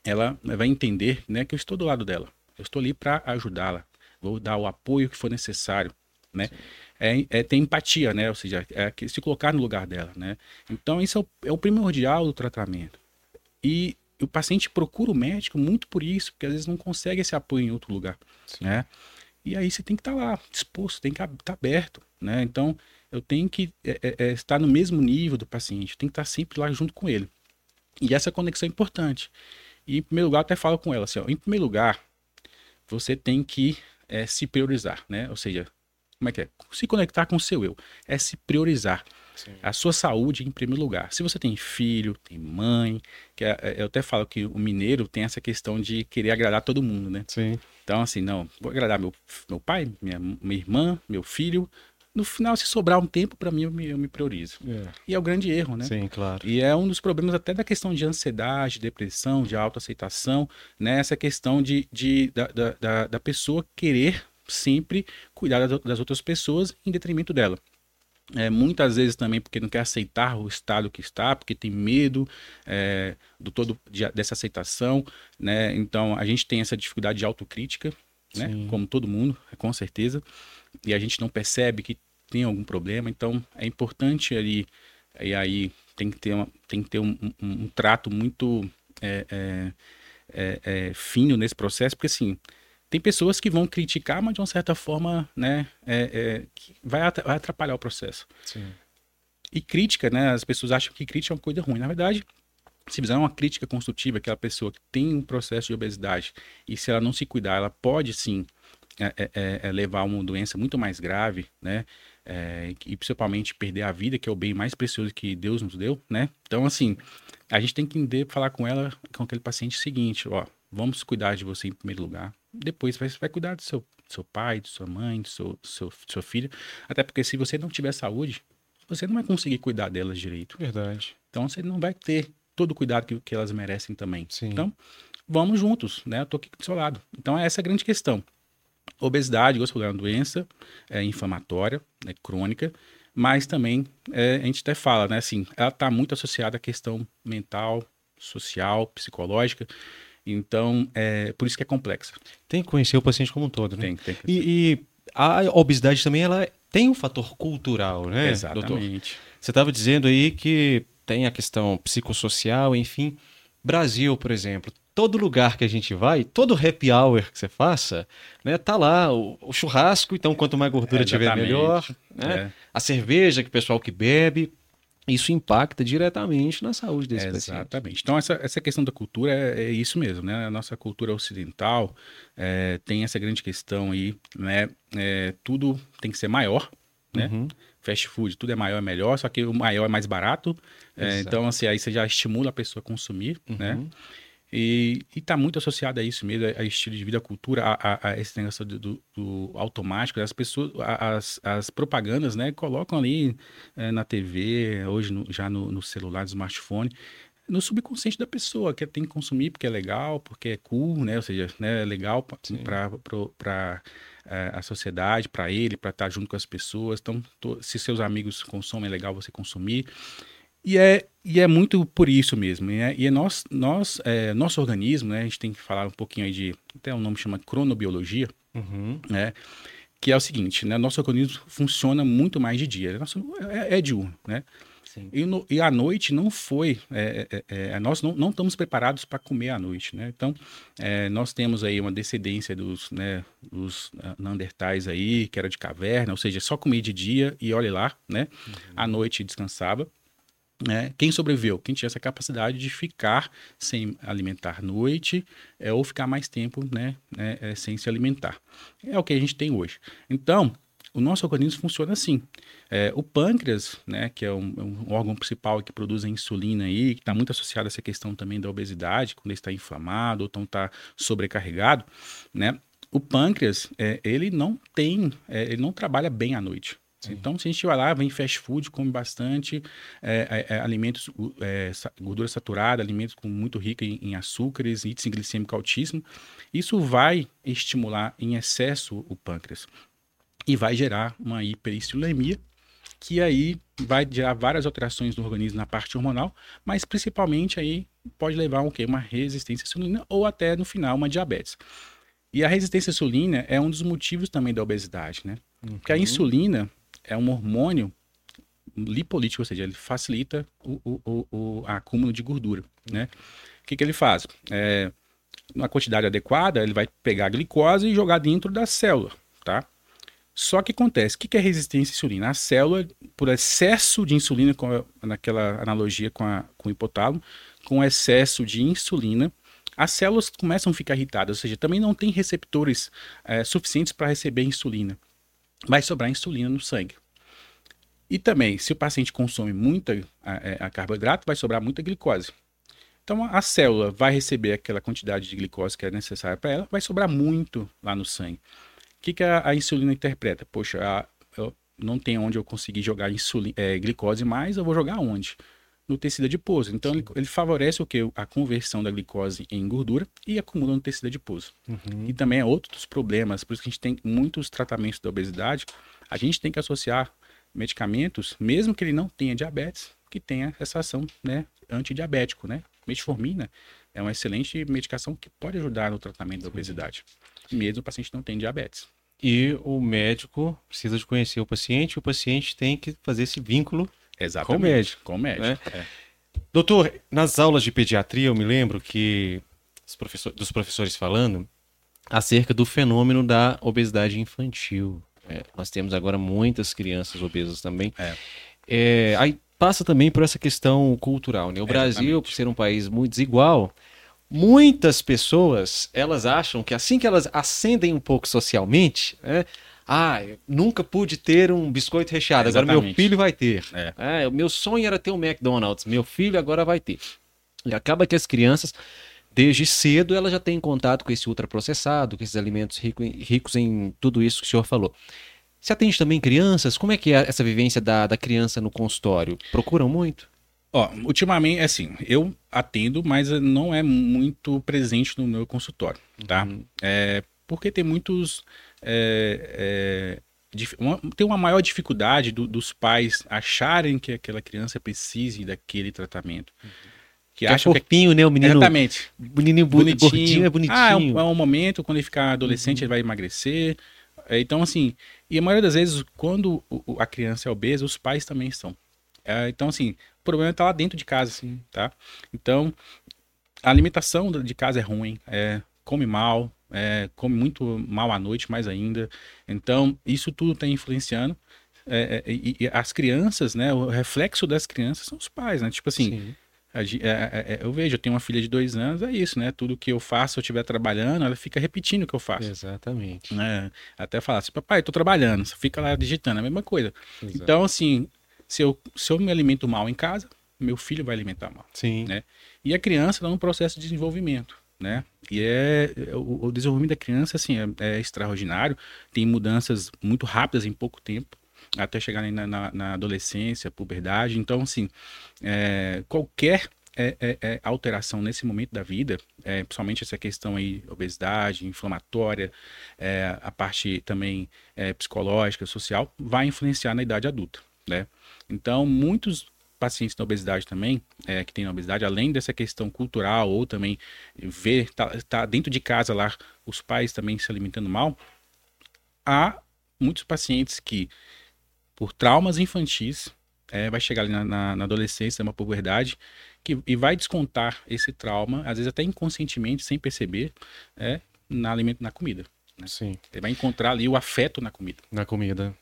ela vai entender, né, que eu estou do lado dela. Eu estou ali para ajudá-la. Vou dar o apoio que for necessário, né? É, é, ter empatia, né? Ou seja, é se colocar no lugar dela, né? Então, isso é o, é o primordial do tratamento. E o paciente procura o médico muito por isso, porque às vezes não consegue esse apoio em outro lugar, Sim. né? E aí você tem que estar tá lá, disposto, tem que estar tá aberto, né? Então, eu tenho que é, é, é, estar no mesmo nível do paciente, tem que estar tá sempre lá junto com ele. E essa conexão é importante. E, em primeiro lugar, até falo com ela assim, ó, em primeiro lugar, você tem que é, se priorizar, né? Ou seja, como é que é? Se conectar com o seu eu. É se priorizar. Sim. A sua saúde em primeiro lugar. Se você tem filho, tem mãe, que é, é, eu até falo que o mineiro tem essa questão de querer agradar todo mundo, né? Sim. Então, assim, não, vou agradar meu, meu pai, minha, minha irmã, meu filho. No final, se sobrar um tempo, para mim, eu me, eu me priorizo. É. E é o grande erro, né? Sim, claro. E é um dos problemas até da questão de ansiedade, depressão, de autoaceitação, né? Essa questão de, de, da, da, da pessoa querer sempre cuidar das outras pessoas em detrimento dela. É, muitas vezes também porque não quer aceitar o estado que está, porque tem medo é, do todo de, dessa aceitação, né? Então a gente tem essa dificuldade de autocrítica, né? Como todo mundo, com certeza, e a gente não percebe que tem algum problema. Então é importante ali e aí tem que ter, uma, tem que ter um, um, um trato muito é, é, é, é fino nesse processo, porque assim tem pessoas que vão criticar, mas de uma certa forma, né, é, é, vai, atrapalhar o processo. Sim. E crítica, né, as pessoas acham que crítica é uma coisa ruim. Na verdade, se fizer uma crítica construtiva, aquela pessoa que tem um processo de obesidade e se ela não se cuidar, ela pode sim é, é, é, é levar a uma doença muito mais grave, né? e principalmente perder a vida, que é o bem mais precioso que Deus nos deu, né? Então, assim, a gente tem que entender, falar com ela, com aquele paciente seguinte, ó, vamos cuidar de você em primeiro lugar, depois vai, vai cuidar do seu, do seu pai, de sua mãe, do seu, seu, sua filha, até porque se você não tiver saúde, você não vai conseguir cuidar delas direito. Verdade. Então, você não vai ter todo o cuidado que, que elas merecem também. Sim. Então, vamos juntos, né? Eu tô aqui do seu lado. Então, essa é a grande questão. Obesidade, gosto é uma doença é, inflamatória, né, crônica, mas também é, a gente até fala, né? Assim, ela está muito associada à questão mental, social, psicológica. Então, é por isso que é complexa. Tem que conhecer o paciente como um todo, né? Tem, tem que E, e a obesidade também, ela tem um fator cultural, né, doutor? Exatamente. Você estava dizendo aí que tem a questão psicossocial, enfim. Brasil, por exemplo, todo lugar que a gente vai, todo happy hour que você faça, né, tá lá o, o churrasco, então quanto mais gordura É, tiver, melhor. Né? É. A cerveja que o pessoal que bebe, isso impacta diretamente na saúde desse paciente. Exatamente. Então, essa, essa questão da cultura é, é isso mesmo, né? A nossa cultura ocidental é, tem essa grande questão aí, né? É, tudo tem que ser maior, né? Uhum. Fast food, tudo é maior, é melhor, só que o maior é mais barato. É, então, assim, aí você já estimula a pessoa a consumir, né? E, está muito associado a isso mesmo, a, a estilo de vida, a cultura, a, a, a esse negócio do, do- do automático. As pessoas, as, as propagandas, né, colocam ali eh, na TV, hoje no- já no, no celular, no smartphone, no subconsciente da pessoa, que tem que consumir porque é legal, porque é cool, né? Ou seja, né, é legal para a sociedade, para ele, para estar junto com as pessoas. Então, to- se seus amigos consomem, é legal você consumir. E é, e é muito por isso mesmo. né? E é nós, nós, é, nosso organismo, né? A gente tem que falar um pouquinho aí de. Até o nome chama cronobiologia, Uhum. né? Que é o seguinte, né? Nosso organismo funciona muito mais de dia. Nosso, é, é diurno, né? E, no- e à noite não foi. é, é, é, nós não, não estamos preparados para comer à noite, né? Então, é, nós temos aí uma descendência dos, né, dos ah, Neandertais aí, que era de caverna, ou seja, só comia de dia e olhe lá, né? À noite descansava. Né? Quem sobreviveu? Quem tinha essa capacidade de ficar sem alimentar noite é, ou ficar mais tempo né, né, é, sem se alimentar. É o que a gente tem hoje. Então, o nosso organismo funciona assim. É, o pâncreas, né, que é um, é um órgão principal que produz a insulina aí, que está muito associado a essa questão também da obesidade, quando ele está inflamado ou então está sobrecarregado, né? O pâncreas, é, ele não tem, é, ele não trabalha bem à noite. Então, se a gente vai lá, vem fast food, come bastante é, é, é, alimentos, gu- é, gordura saturada, alimentos com muito rica em, em açúcares, índice glicêmico altíssimo, isso vai estimular em excesso o pâncreas e vai gerar uma hiperinsulinemia, que aí vai gerar várias alterações no organismo na parte hormonal, mas principalmente aí pode levar a um? Uma resistência à insulina ou até no final uma diabetes. E a resistência à insulina é um dos motivos também da obesidade, né? Porque a insulina é um hormônio lipolítico, ou seja, ele facilita o, o, o, o acúmulo de gordura, né? O que, que ele faz? É, na quantidade adequada, ele vai pegar a glicose e jogar dentro da célula, tá? Só que acontece, o que, que é resistência à insulina? A célula, por excesso de insulina, a- naquela analogia com, a, com o hipotálamo, com excesso de insulina, as células começam a ficar irritadas, ou seja, também não tem receptores eh, suficientes para receber insulina. Vai sobrar insulina no sangue. E também, se o paciente consome muita a, é, a carboidrato, vai sobrar muita glicose. Então, a célula vai receber aquela quantidade de glicose que é necessária para ela, vai sobrar muito lá no sangue. O que, que a, a insulina interpreta? Poxa, a- eu não tem onde eu conseguir jogar insulina, é, glicose mais, eu vou jogar onde? No tecido adiposo. Então, ele, ele favorece o que? A conversão da glicose em gordura e acumula no tecido adiposo. Uhum. E também é outro dos problemas, por isso que a gente tem muitos tratamentos da obesidade, a gente tem que associar medicamentos, mesmo que ele não tenha diabetes, que tenha essa ação né, antidiabético, né? Metformina é uma excelente medicação que pode ajudar no tratamento da obesidade, mesmo o paciente não tem diabetes. E o médico precisa de conhecer o paciente, o paciente tem que fazer esse vínculo. Exatamente. médico, Com o médico. né? é. Doutor, nas aulas de pediatria eu me lembro que os professor- dos professores falando acerca do fenômeno da obesidade infantil. É, nós temos agora muitas crianças obesas também. É. É, aí passa também por essa questão cultural. Né? O É, Brasil, por ser um país muito desigual, muitas pessoas elas acham que assim que elas ascendem um pouco socialmente, né, Ah, nunca pude ter um biscoito recheado, agora meu filho vai ter. É. É, o meu sonho era ter um McDonald's, meu filho agora vai ter. E acaba que as crianças, desde cedo, elas já têm contato com esse ultraprocessado, com esses alimentos rico em- ricos em tudo isso que o senhor falou. Você atende também crianças? Como é que é essa vivência da, da criança no consultório? Procuram muito? Ó, ultimamente, assim, eu atendo, mas não é muito presente no meu consultório, tá? Uhum. É, porque tem muitos. É, é, uma- tem uma maior dificuldade do- dos pais acharem que aquela criança precise daquele tratamento. Que Que é acham que. fofinho, né? O menino, Exatamente. menino Bonitinho. gordinho é bonitinho. Uhum. Ah, é um, é um momento, quando ele ficar adolescente, ele vai emagrecer. É, Então, assim, e a maioria das vezes, quando a criança é obesa, os pais também estão. É, então, assim, o problema está lá dentro de casa, assim, tá? Então, a alimentação de casa é ruim, é, come mal, é, come muito mal à noite, mais ainda. Então, isso tudo está influenciando. É, é, e, e as crianças, né? O reflexo das crianças são os pais, né? Tipo assim, Sim. a ge- é, é, é, eu vejo, eu tenho uma filha de dois anos, é isso, né? Tudo que eu faço, se eu estiver trabalhando, ela fica repetindo o que eu faço. Exatamente. Né? Até falar assim, papai, tô trabalhando, você fica lá digitando, é a mesma coisa. Exato. Então, assim, se eu, se eu me alimento mal em casa, meu filho vai alimentar mal. Sim. né? E a criança está num processo de desenvolvimento, né? E é o, o desenvolvimento da criança assim é, é extraordinário, tem mudanças muito rápidas em pouco tempo, até chegar na, na- na adolescência, puberdade. Então, assim, é, qualquer é, é, é, alteração nesse momento da vida, é, principalmente essa questão aí, obesidade, inflamatória, é, a parte também é, psicológica, social, vai influenciar na idade adulta, né? Então, muitos pacientes na obesidade também, é, que tem obesidade, além dessa questão cultural ou também ver, tá, tá dentro de casa lá, os pais também se alimentando mal, há muitos pacientes que, por traumas infantis, é, vai chegar ali na, na, na adolescência, na puberdade, que, e vai descontar esse trauma, às vezes até inconscientemente, sem perceber, é, na, alimento, na comida. Sim. Ele vai encontrar ali o afeto na comida. Na comida.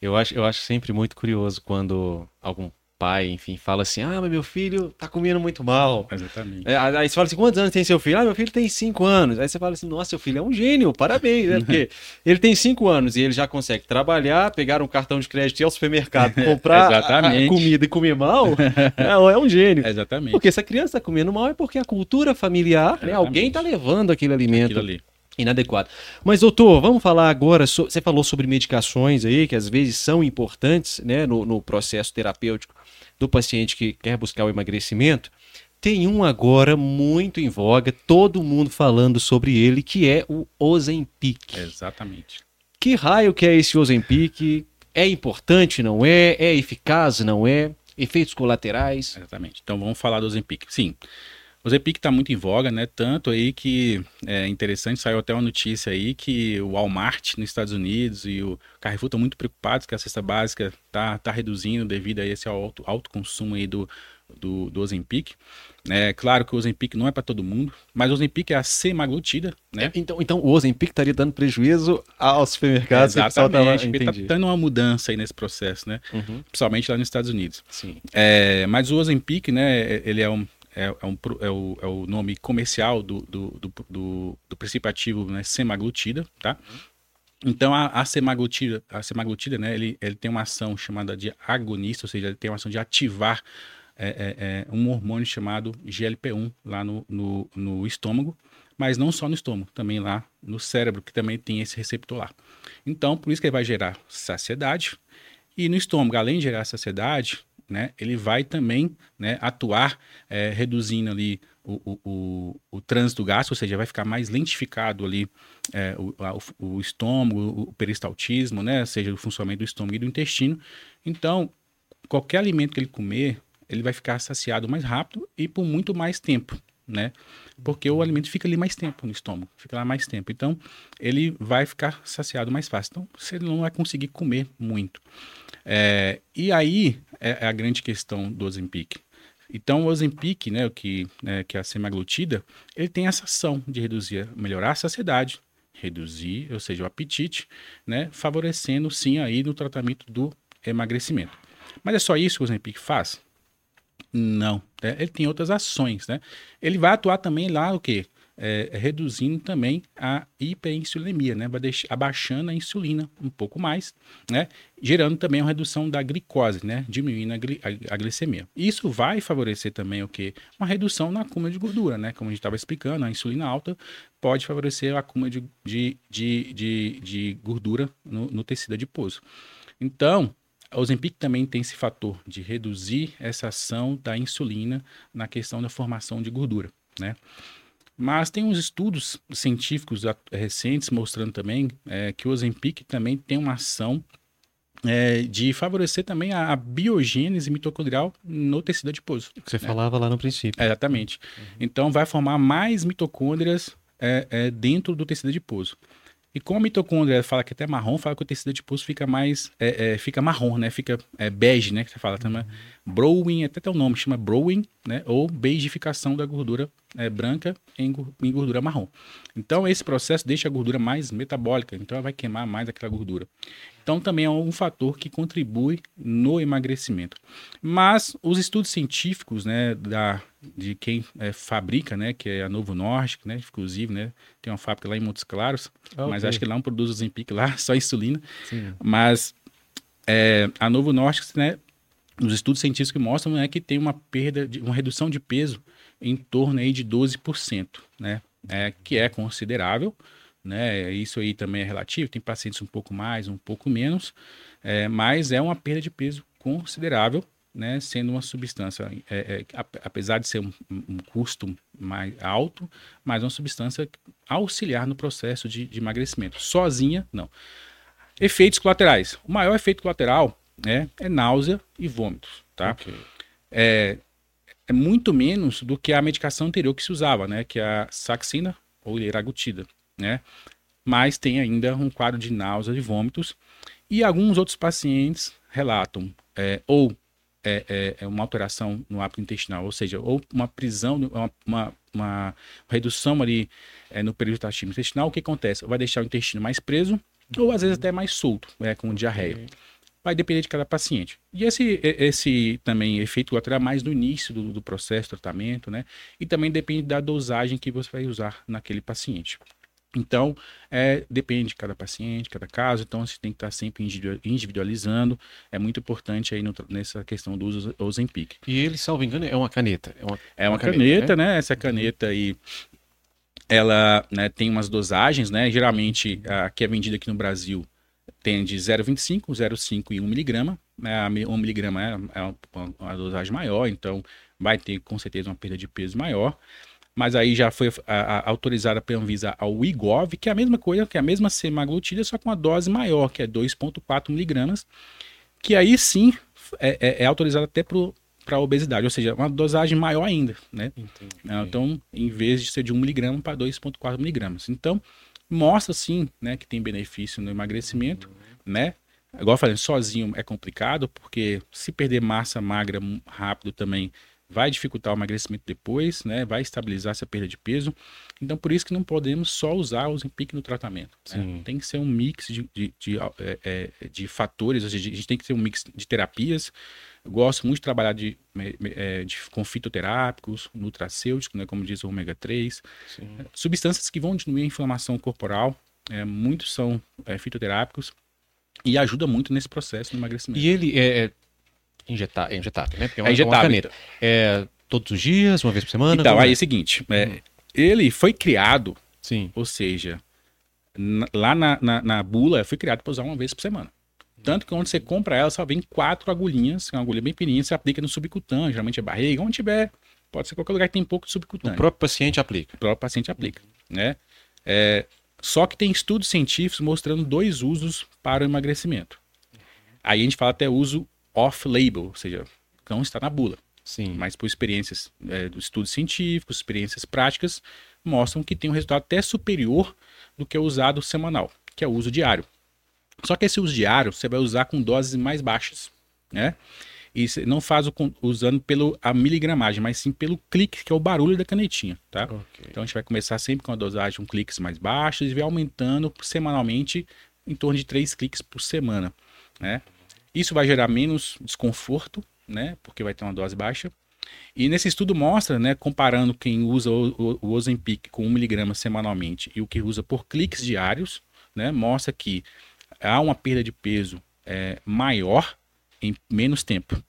Eu acho, eu acho sempre muito curioso quando algum pai, enfim, fala assim: ah, mas meu filho tá comendo muito mal. Exatamente. É, aí você fala assim: quantos anos tem seu filho? Ah, meu filho tem cinco anos. Aí você fala assim: nossa, seu filho é um gênio, parabéns, né? Porque ele tem cinco anos e ele já consegue trabalhar, pegar um cartão de crédito e ir ao supermercado, comprar a- a comida e comer mal. é, é um gênio. Exatamente. Porque se a criança está comendo mal é porque a cultura familiar, né, alguém está levando aquele alimento Aquilo ali. Inadequado. Mas, doutor, vamos falar agora. so- Você falou sobre medicações aí, que às vezes são importantes né, no, no processo terapêutico do paciente que quer buscar o emagrecimento. Tem um agora muito em voga, todo mundo falando sobre ele, que é o Ozempic. Exatamente. Que raio que é esse Ozempic? É importante, não é? É eficaz, não é? Efeitos colaterais? Exatamente. Então vamos falar do Ozempic. Sim. O Ozempic está muito em voga, né? Tanto aí que é interessante, saiu até uma notícia aí que o Walmart nos Estados Unidos e o Carrefour estão muito preocupados que a cesta básica tá, tá reduzindo devido a esse alto, alto consumo aí do, do, do Ozempic. É claro que o Ozempic não é para todo mundo, mas o Ozempic é a semaglutida, né? Então, então o Ozempic estaria dando prejuízo aos supermercados. tava- Exatamente, porque tá Entendi. tendo uma mudança aí nesse processo, né? Uhum, Principalmente lá nos Estados Unidos. Sim. É, mas o Ozempic, né, ele é, um, é, é um é o, é o nome comercial do, do, do, do, do princípio ativo né, semaglutida, tá? Então, a, a semaglutida, a semaglutida né, ele, ele tem uma ação chamada de agonista, ou seja, ele tem uma ação de ativar é, é, é, um hormônio chamado GLP-1 lá no, no, no estômago, mas não só no estômago, também lá no cérebro, que também tem esse receptor lá. Então, por isso que ele vai gerar saciedade, e no estômago, além de gerar saciedade, né, ele vai também né, atuar é, reduzindo ali o, o, o, o trânsito gástrico, ou seja, vai ficar mais lentificado ali é, o, o estômago, o peristaltismo, né, ou seja, o funcionamento do estômago e do intestino. Então, qualquer alimento que ele comer, ele vai ficar saciado mais rápido e por muito mais tempo, né? Porque o alimento fica ali mais tempo no estômago, fica lá mais tempo. Então, ele vai ficar saciado mais fácil. Então, você não vai conseguir comer muito. É, e aí é, é a grande questão do Ozempic. Então, o Ozempic, né, o que, né, que é a semaglutida, ele tem essa ação de reduzir, melhorar a saciedade, reduzir, ou seja, o apetite, né, favorecendo sim aí no tratamento do emagrecimento. Mas é só isso que o Ozempic faz? Não, né? ele tem outras ações, né? Ele vai atuar também lá o quê? é, reduzindo também a hiperinsulinemia, né? Vai deixar, abaixando a insulina um pouco mais, né? Gerando também uma redução da glicose, né? Diminuindo a, gli, a, a glicemia. Isso vai favorecer também o que? Uma redução na acúmulo de gordura, né? Como a gente estava explicando, a insulina alta pode favorecer o acúmulo de, de, de, de, de gordura no, no tecido adiposo. Então, o Ozempic também tem esse fator de reduzir essa ação da insulina na questão da formação de gordura, né? Mas tem uns estudos científicos recentes mostrando também é, que o Ozempic também tem uma ação é, de favorecer também a, a, biogênese mitocondrial no tecido adiposo. Que você né? falava lá no princípio. É, exatamente. Uhum. Então vai formar mais mitocôndrias é, dentro do tecido adiposo. E como a mitocôndria fala que é até marrom, fala que o tecido adiposo fica mais. É, é, fica marrom, né? Fica é, bege, né? Que você fala também. Uhum. Browing, até tem o nome, chama browing, né? Ou beigificação da gordura é, branca em, em, gordura marrom. Então, esse processo deixa a gordura mais metabólica, então ela vai queimar mais aquela gordura. Então, também é um fator que contribui no emagrecimento. Mas os estudos científicos, né, da, de quem é, fabrica, né, que é a Novo Nordisk, né, inclusive, né, tem uma fábrica lá em Montes Claros, okay. mas acho que lá não produz o Zempic lá, só insulina. Sim. Mas é, a Novo Nordisk, né, os estudos científicos mostram né, que tem uma perda, de, uma redução de peso em torno aí de 12%, né, é, que é considerável, né? Isso aí também é relativo, tem pacientes um pouco mais, um pouco menos, é, mas é uma perda de peso considerável, né? Sendo uma substância, é, é, apesar de ser um, um, custo mais alto, mas uma substância auxiliar no processo de, de emagrecimento. Sozinha, não. Efeitos colaterais. O maior efeito colateral né, é náusea e vômitos, tá? Okay. É, é muito menos do que a medicação anterior que se usava, né? Que é a saxina ou liraglutida né? Mas tem ainda um quadro de náusea e vômitos. E alguns outros pacientes relatam é, ou é, é, é, uma alteração no hábito intestinal, ou seja, ou uma prisão, uma, uma, uma redução ali é, no período intestinal. O que acontece? Vai deixar o intestino mais preso ou às vezes até mais solto, é, com diarreia. Vai depender de cada paciente. E esse, esse também efeito colateral é mais no início do, do processo de tratamento, né? E também depende da dosagem que você vai usar naquele paciente. Então, é, depende de cada paciente, cada caso, então você tem que estar sempre individualizando. É muito importante aí no, nessa questão do uso Ozempic. E ele, salvo engano, é uma caneta. É uma, é uma, uma caneta, caneta né? né? Essa caneta aí, ela né, tem umas dosagens, né? Geralmente, a que é vendida aqui no Brasil tem de 0,25, 0,5 e 1 miligrama. Né? 1 miligrama é, é uma, uma dosagem maior, então vai ter com certeza uma perda de peso maior mas aí já foi a, a, autorizada pela Anvisa ao IGOV, que é a mesma coisa, que é a mesma semaglutida, só com uma dose maior, que é 2,4 miligramas, que aí sim é, é, é autorizada até para obesidade, ou seja, uma dosagem maior ainda, né? Entendi. Então, em vez de ser de 1 miligrama para 2,4 miligramas. Então, mostra sim, né, que tem benefício no emagrecimento, uhum. né? Igual eu falei, sozinho é complicado, porque se perder massa magra rápido também vai dificultar o emagrecimento depois, né? Vai estabilizar essa perda de peso. Então, por isso que não podemos só usar o Zempic no tratamento. Né? Tem que ser um mix de, de, de, é, é, de fatores, a gente tem que ter um mix de terapias. Eu gosto muito de trabalhar de, é, de, com fitoterápicos, nutracêuticos, né, como diz o ômega 3. Sim. Substâncias que vão diminuir a inflamação corporal. É, muitos são é, fitoterápicos e ajuda muito nesse processo de emagrecimento. E ele é, Injetar, é injetável, né? Porque é, uma, é injetável. caneta. É todos os dias, uma vez por semana? Então, aí é o seguinte, é, uhum. ele foi criado, Sim. ou seja, lá na, na, na bula foi criado para usar uma vez por semana. Tanto que quando você compra ela, só vem quatro agulhinhas, uma agulha bem pequenininha, você aplica no subcutâneo, geralmente é barriga, onde tiver, pode ser qualquer lugar que tem pouco de subcutâneo. O próprio paciente aplica. O próprio paciente aplica, né? É, só que tem estudos científicos mostrando dois usos para o emagrecimento. Aí a gente fala até uso off-label, ou seja, não está na bula. Sim. Mas por experiências é, dos estudos científicos, experiências práticas, mostram que tem um resultado até superior do que é usado semanal, que é o uso diário. Só que esse uso diário você vai usar com doses mais baixas, né? E não faz o, usando pelo a miligramagem, mas sim pelo clique, que é o barulho da canetinha, tá? Okay. Então a gente vai começar sempre com a dosagem com cliques mais baixos e vai aumentando semanalmente em torno de 3 cliques por semana, né? Isso vai gerar menos desconforto, né? Porque vai ter uma dose baixa. E nesse estudo mostra, né, comparando quem usa o, o, o Ozempic com 1 miligrama semanalmente e o que usa por cliques diários, né, mostra que há uma perda de peso é, maior em menos tempo.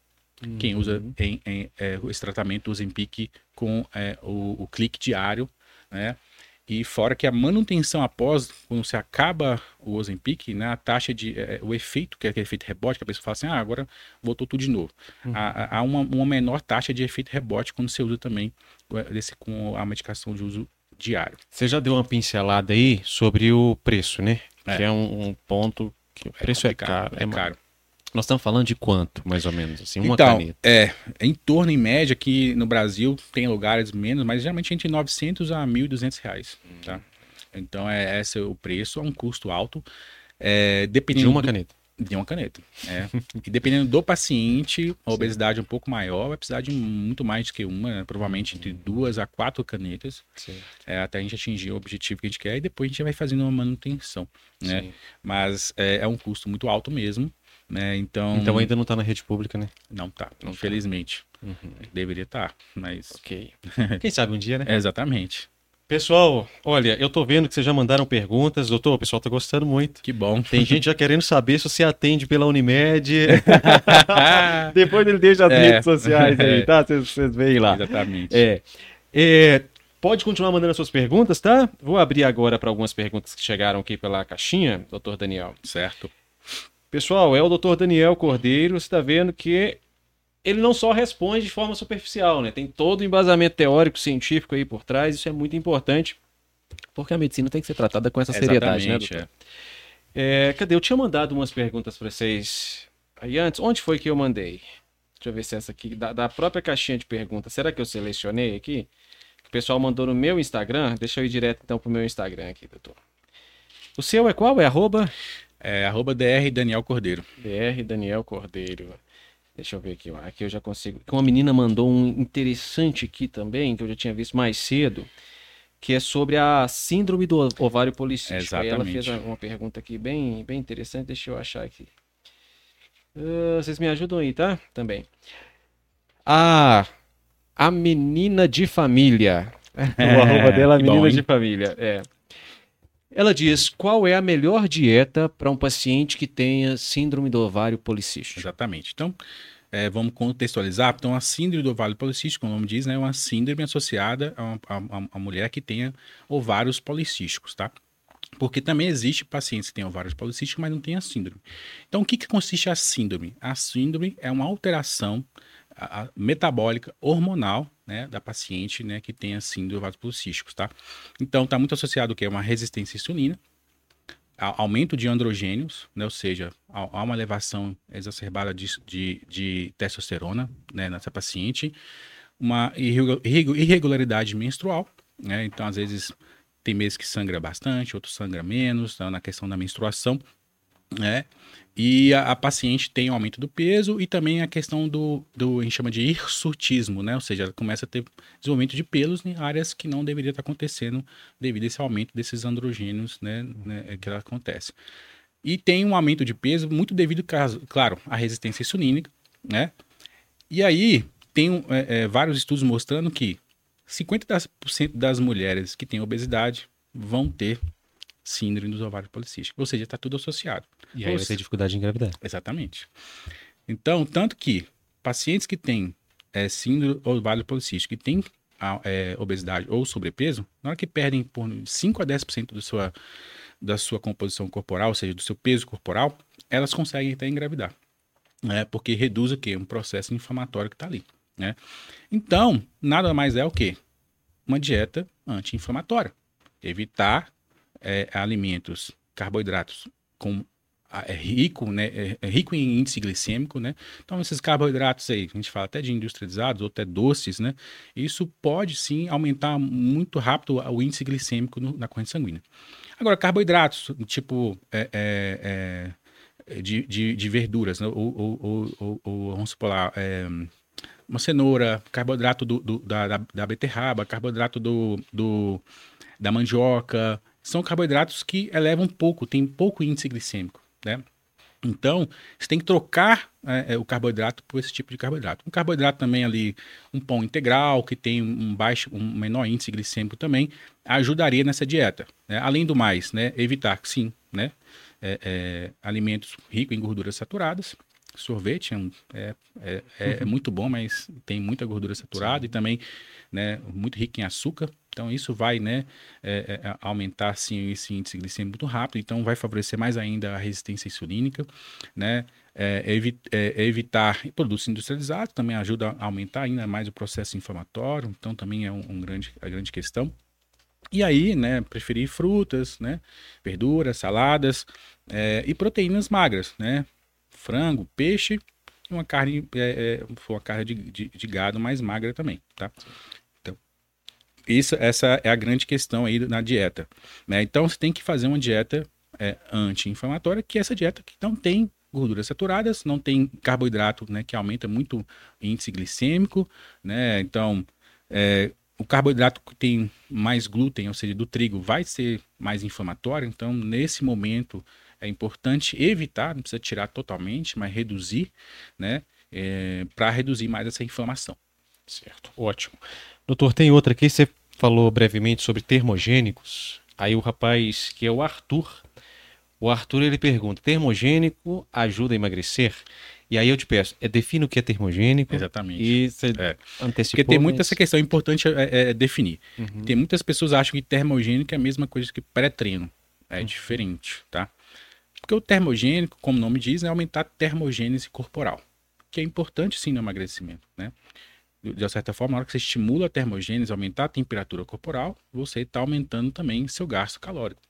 Uhum. Quem usa em, em, é, esse tratamento Ozempic com é, o, o clique diário, né, e fora que a manutenção após, quando você acaba o Ozempic, né, a taxa de. É, o efeito, que é aquele efeito rebote, que a pessoa fala assim, ah, agora voltou tudo de novo. Uhum. Há, há uma, uma, menor taxa de efeito rebote quando você usa também desse, com a medicação de uso diário. Você já deu uma pincelada aí sobre o preço, né? É. Que é um, um ponto que o é preço é, é caro. É, caro. Nós estamos falando de quanto, mais ou menos? Assim, uma então, caneta. É, em torno, em média, que no Brasil tem lugares menos, mas geralmente entre 900 a 1.200 reais, tá? Então, é, esse é o preço, é um custo alto. É, dependendo de uma do, caneta. De uma caneta, é. e dependendo do paciente, a obesidade é um pouco maior, vai precisar de muito mais do que uma, né? provavelmente entre duas a quatro canetas, é, até a gente atingir o objetivo que a gente quer, e depois a gente vai fazendo uma manutenção, né? Sim. Mas é, é um custo muito alto mesmo, né? Então, então ainda não está na rede pública, né? Não está, tá. infelizmente. Tá. Uhum. Deveria estar, tá, mas. Ok. Quem sabe um dia, né? É, exatamente. Pessoal, olha, eu tô vendo que vocês já mandaram perguntas, doutor, o pessoal tá gostando muito. Que bom. Tem gente já querendo saber se você atende pela Unimed. Depois ele deixa as é. redes sociais aí, tá? Vocês veem lá. Exatamente. É. é. Pode continuar mandando suas perguntas, tá? Vou abrir agora para algumas perguntas que chegaram aqui pela caixinha, doutor Daniel. Certo. Pessoal, é o Dr. Daniel Cordeiro. Você está vendo que ele não só responde de forma superficial, né? Tem todo o embasamento teórico, científico aí por trás. Isso é muito importante, porque a medicina tem que ser tratada com essa seriedade, né, doutor? É. É, cadê? Eu tinha mandado umas perguntas para vocês aí antes. Onde foi que eu mandei? Deixa eu ver se é essa aqui, da, da própria caixinha de perguntas. Será que eu selecionei aqui? O pessoal mandou no meu Instagram. Deixa eu ir direto então pro meu Instagram aqui, doutor. O seu é qual? É arroba? É arroba DR Daniel Cordeiro. DR Daniel Cordeiro. Deixa eu ver aqui. Aqui eu já consigo. Uma menina mandou um interessante aqui também, que eu já tinha visto mais cedo, que é sobre a síndrome do ovário policístico. Aí ela fez uma pergunta aqui bem, bem interessante. Deixa eu achar aqui. Uh, vocês me ajudam aí, tá? Também. A, a menina de família. o arroba dela, a menina bom, de família. É. Ela diz: qual é a melhor dieta para um paciente que tenha síndrome do ovário policístico? Exatamente. Então, é, vamos contextualizar. Então, a síndrome do ovário policístico, como o nome diz, né, é uma síndrome associada a uma, a mulher que tenha ovários policísticos, tá? Porque também existe pacientes que têm ovários policísticos, mas não têm a síndrome. Então, o que, que consiste a síndrome? A síndrome é uma alteração a, a metabólica hormonal né, da paciente né, que tenha síndrome ovários policísticos, tá? Então, está muito associado que é uma resistência à insulina, aumento de androgênios, né, ou seja, há uma elevação exacerbada de, de, de testosterona né, nessa paciente, uma irregularidade menstrual, né, então às vezes tem meses que sangra bastante, outros sangra menos, tá, na questão da menstruação, né? E a, a, paciente tem um aumento do peso e também a questão do, do a gente chama de hirsutismo, né? Ou seja, ela começa a ter desenvolvimento de pelos em áreas que não deveria estar acontecendo devido a esse aumento desses androgênios, né? né que acontece. E tem um aumento de peso muito devido, claro, à resistência insulínica, né? E aí tem é, é, vários estudos mostrando que 50% das mulheres que têm obesidade vão ter síndrome dos ovários policísticos. Ou seja, está tudo associado. E aí Ou vai ter dificuldade em engravidar. Exatamente. Então, tanto que pacientes que têm é, síndrome dos ovários policísticos, que têm é, obesidade ou sobrepeso, na hora que perdem por 5 a 10% do sua, da sua composição corporal, ou seja, do seu peso corporal, elas conseguem até engravidar. Né? Porque reduz o quê? Um processo inflamatório que está ali. Né? Então, nada mais é o quê? Uma dieta anti-inflamatória. Evitar é, alimentos, carboidratos com é rico, né, é, é rico em índice glicêmico, né? Então esses carboidratos aí, a gente fala até de industrializados ou até doces, né? Isso pode sim aumentar muito rápido o índice glicêmico no, na corrente sanguínea. Agora carboidratos, tipo é, é, é de, de, de, verduras, né? ou, ou, ou, ou, vamos supor lá, é, uma cenoura, carboidrato do, do da, da, da, beterraba, carboidrato do, do da mandioca, são carboidratos que elevam pouco, tem pouco índice glicêmico, né? Então, você tem que trocar é, é, o carboidrato por esse tipo de carboidrato. Um carboidrato também ali, um pão integral, que tem um baixo, um menor índice glicêmico também, ajudaria nessa dieta. Né? Além do mais, né, evitar, sim, né, é, é, alimentos ricos em gorduras saturadas. Sorvete é, é, é, é muito bom, mas tem muita gordura saturada sim. e também né, muito rico em açúcar. Então, isso vai né, é, é, aumentar sim, esse índice glicêmico muito rápido, então vai favorecer mais ainda a resistência insulínica. Né? É, evi é, evitar produtos industrializados também ajuda a aumentar ainda mais o processo inflamatório, então também é um, um grande, a grande questão. E aí, né, preferir frutas, né, verduras, saladas é, e proteínas magras, né, frango, peixe uma carne, é, é, uma carne de, de, de, gado mais magra também, tá? Então, isso, essa é a grande questão aí na dieta, né? Então, você tem que fazer uma dieta é, anti-inflamatória, que é essa dieta que não tem gorduras saturadas, não tem carboidrato, né, que aumenta muito o índice glicêmico, né? Então, é, o carboidrato que tem mais glúten, ou seja, do trigo, vai ser mais inflamatório. Então, nesse momento, é importante evitar, não precisa tirar totalmente, mas reduzir, né? É, para reduzir mais essa inflamação. Certo, ótimo. Doutor, tem outra aqui, você falou brevemente sobre termogênicos. Aí o rapaz, que é o Arthur, o Arthur ele pergunta: termogênico ajuda a emagrecer? E aí eu te peço, é, define o que é termogênico. Exatamente. E você é. antecipou. Porque tem muita mas... essa questão, é importante é, é definir. Uhum. Tem muitas pessoas que acham que termogênico é a mesma coisa que pré-treino. É uhum. diferente, tá? Porque o termogênico, como o nome diz, é aumentar a termogênese corporal. Que é importante sim no emagrecimento, né? De certa forma, na hora que você estimula a termogênese, aumentar a temperatura corporal, você está aumentando também seu gasto calórico.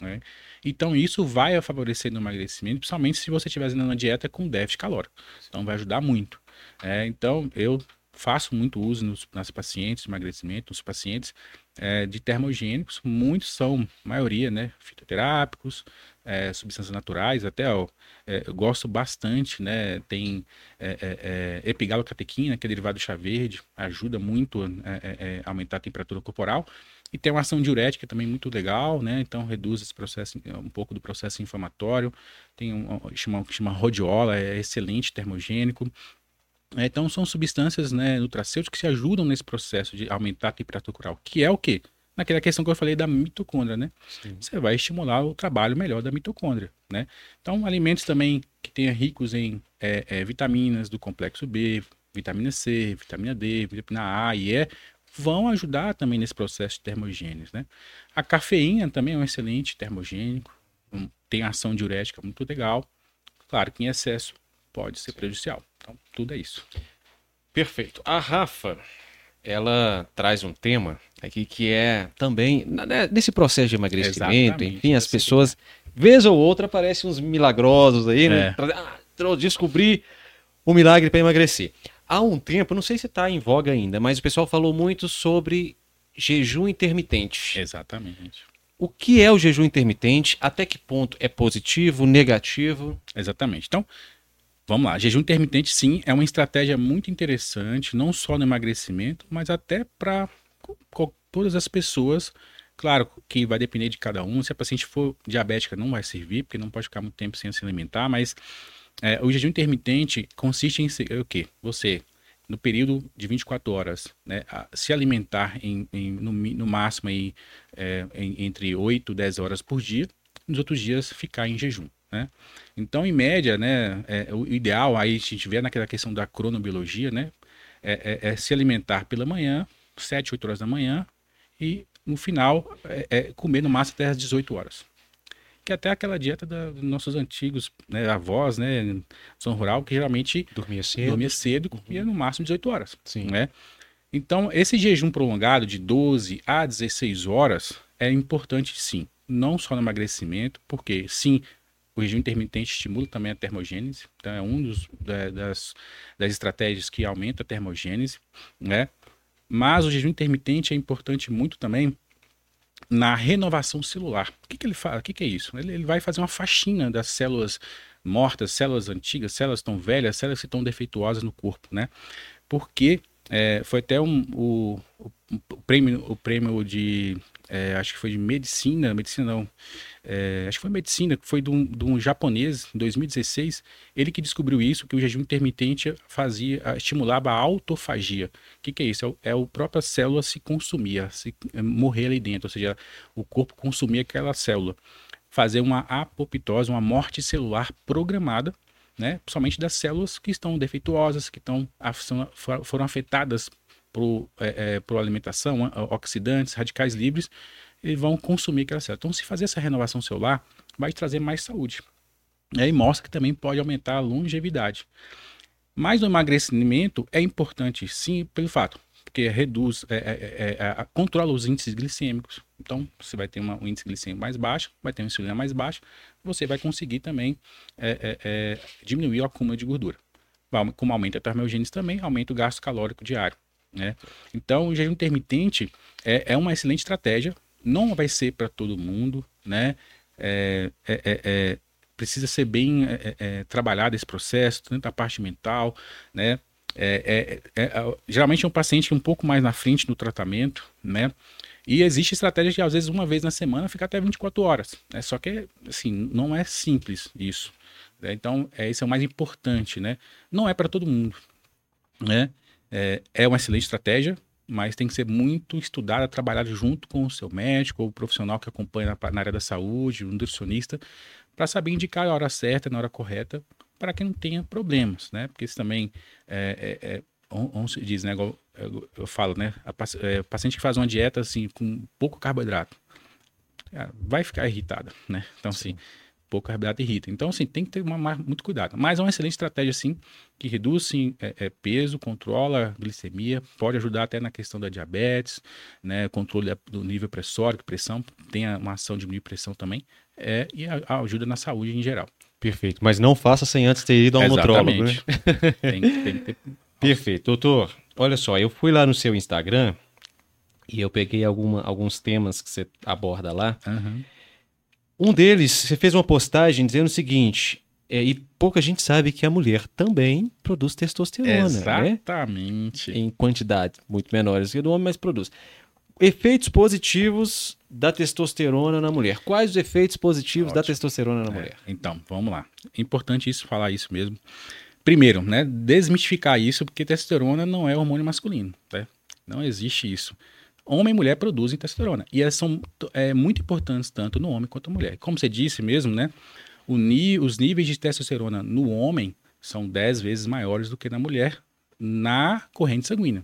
Né? Então, isso vai favorecer no emagrecimento, principalmente se você estiver fazendo uma dieta com déficit calórico. Então, vai ajudar muito. É, então, eu faço muito uso nos, nas pacientes emagrecimento, nos pacientes é, de termogênicos. Muitos são, maioria, né, fitoterápicos, é, substâncias naturais, até ó, é, eu gosto bastante, né? Tem é, é, é epigalocatequina, que é derivado do chá verde, ajuda muito a aumentar a temperatura corporal. E tem uma ação diurética também muito legal, né? Então reduz esse processo, um pouco do processo inflamatório. Tem um chama, chama rodiola, é excelente termogênico. É, então são substâncias né, nutracêuticas que ajudam nesse processo de aumentar a temperatura corporal, que é o quê? Naquela questão que eu falei da mitocôndria, né? Sim. Você vai estimular o trabalho melhor da mitocôndria, né? Então alimentos também que tenham ricos em é, é, vitaminas do complexo B, vitamina C, vitamina D, vitamina A e E, vão ajudar também nesse processo de termogênese, né? A cafeína também é um excelente termogênico, tem ação diurética muito legal. Claro que em excesso pode ser prejudicial. Então, tudo é isso. Perfeito. A Rafa, ela traz um tema aqui que é também né, nesse processo de emagrecimento, Exatamente, enfim, as pessoas, vez ou outra, aparecem uns milagrosos aí, né? É. Ah, descobrir o milagre para emagrecer há um tempo, não sei se está em voga ainda, mas o pessoal falou muito sobre jejum intermitente. Exatamente. O que é o jejum intermitente? Até que ponto é positivo, negativo? Exatamente. Então, vamos lá. Jejum intermitente, sim, é uma estratégia muito interessante, não só no emagrecimento, mas até para todas as pessoas. Claro que vai depender de cada um. Se a paciente for diabética, não vai servir, porque não pode ficar muito tempo sem se alimentar, mas é, o jejum intermitente consiste em o quê? Você, no período de 24 horas, né, se alimentar em, em no, no, máximo aí, é, em, entre 8 e 10 horas por dia, nos outros dias ficar em jejum. Né? Então, em média, né, é, o ideal, aí a gente vê naquela questão da cronobiologia, né, é, é, é se alimentar pela manhã, 7, 8 horas da manhã, e no final é, é comer no máximo até as 18 horas que é até aquela dieta da, dos nossos antigos né, avós, né, São Rural, que geralmente dormia cedo, dormia cedo uhum. comia no máximo 18 horas. Sim. Né? Então, esse jejum prolongado de 12 a 16 horas é importante sim, não só no emagrecimento, porque sim, o jejum intermitente estimula também a termogênese, então é um dos, da, das, das estratégias que aumenta a termogênese, né? Mas o jejum intermitente é importante muito também na renovação celular. O que, que ele faz? O que, que é isso? Ele, ele, vai fazer uma faxina das células mortas, células antigas, células tão velhas, células que estão defeituosas no corpo, né? Porque é, foi até um, o, o, prêmio, o prêmio de é, acho que foi de medicina, medicina não, é, acho que foi medicina, que foi de um, de um, japonês, em 2016, ele que descobriu isso, que o jejum intermitente fazia, estimulava a autofagia. O que, que é isso? É, o, é a própria célula se consumia, se é, morrer ali dentro, ou seja, o corpo consumia aquela célula. Fazer uma apoptose, uma morte celular programada, né, principalmente das células que estão defeituosas, que estão, foram afetadas por, é, é, alimentação, oxidantes, radicais livres, e vão consumir aquela célula. Então, se fazer essa renovação celular, vai trazer mais saúde. E aí mostra que também pode aumentar a longevidade. Mas o emagrecimento é importante, sim, pelo fato, porque reduz, é, é, é, é controla os índices glicêmicos. Então, você vai ter uma, um índice glicêmico mais baixo, vai ter uma insulina mais baixa, você vai conseguir também é, é, diminuir o acúmulo de gordura. Como aumenta a termogênese também, aumenta o gasto calórico diário. Né? Então, o jejum intermitente é, é uma excelente estratégia, não vai ser para todo mundo, né? É, é, é, é precisa ser bem é, é, trabalhado esse processo, tanto a parte mental, né? geralmente é um paciente um pouco mais na frente no tratamento, né? E existe estratégia de, às vezes, uma vez na semana ficar até 24 horas. Né? Só que, assim, não é simples isso. Né? Então, é, isso é o mais importante, né? Não é para todo mundo, né? É, é uma excelente estratégia, mas tem que ser muito estudada, trabalhada junto com o seu médico ou o profissional que acompanha na, na área da saúde, o nutricionista, para saber indicar a hora certa, na hora correta, para que não tenha problemas, né? Porque isso também é, é, é se diz, né? Eu, eu, eu falo, né? A, é, paciente que faz uma dieta assim com pouco carboidrato vai ficar irritada, né? Então, Sim. assim, pouco carboidrato irrita. Então, assim, tem que ter uma, muito cuidado. Mas é uma excelente estratégia, sim, que reduz sim, é, é, peso, controla a glicemia, pode ajudar até na questão da diabetes, né, controle do nível pressórico, pressão, tem uma ação de diminuir pressão também, é, e a, a ajuda na saúde em geral. Perfeito. Mas não faça sem antes ter ido ao nutrólogo, né? tem, tem que ter... Perfeito. Doutor, olha só, eu fui lá no seu Instagram e eu peguei alguma, alguns temas que você aborda lá. Uhum. Um deles, você fez uma postagem dizendo o seguinte, é, e pouca gente sabe que a mulher também produz testosterona. Né? Exatamente. Né? Em quantidades muito menores que do homem, mas produz. Efeitos positivos da testosterona na mulher. Quais os efeitos positivos Ótimo. da testosterona na é, mulher? Então, vamos lá. É importante isso, falar isso mesmo. Primeiro, né, desmistificar isso, porque testosterona não é hormônio masculino. Né? Não existe isso homem e mulher produzem testosterona. E elas são é, muito importantes tanto no homem quanto na mulher. Como você disse mesmo, né? os níveis de testosterona no homem são 10 vezes maiores do que na mulher na corrente sanguínea.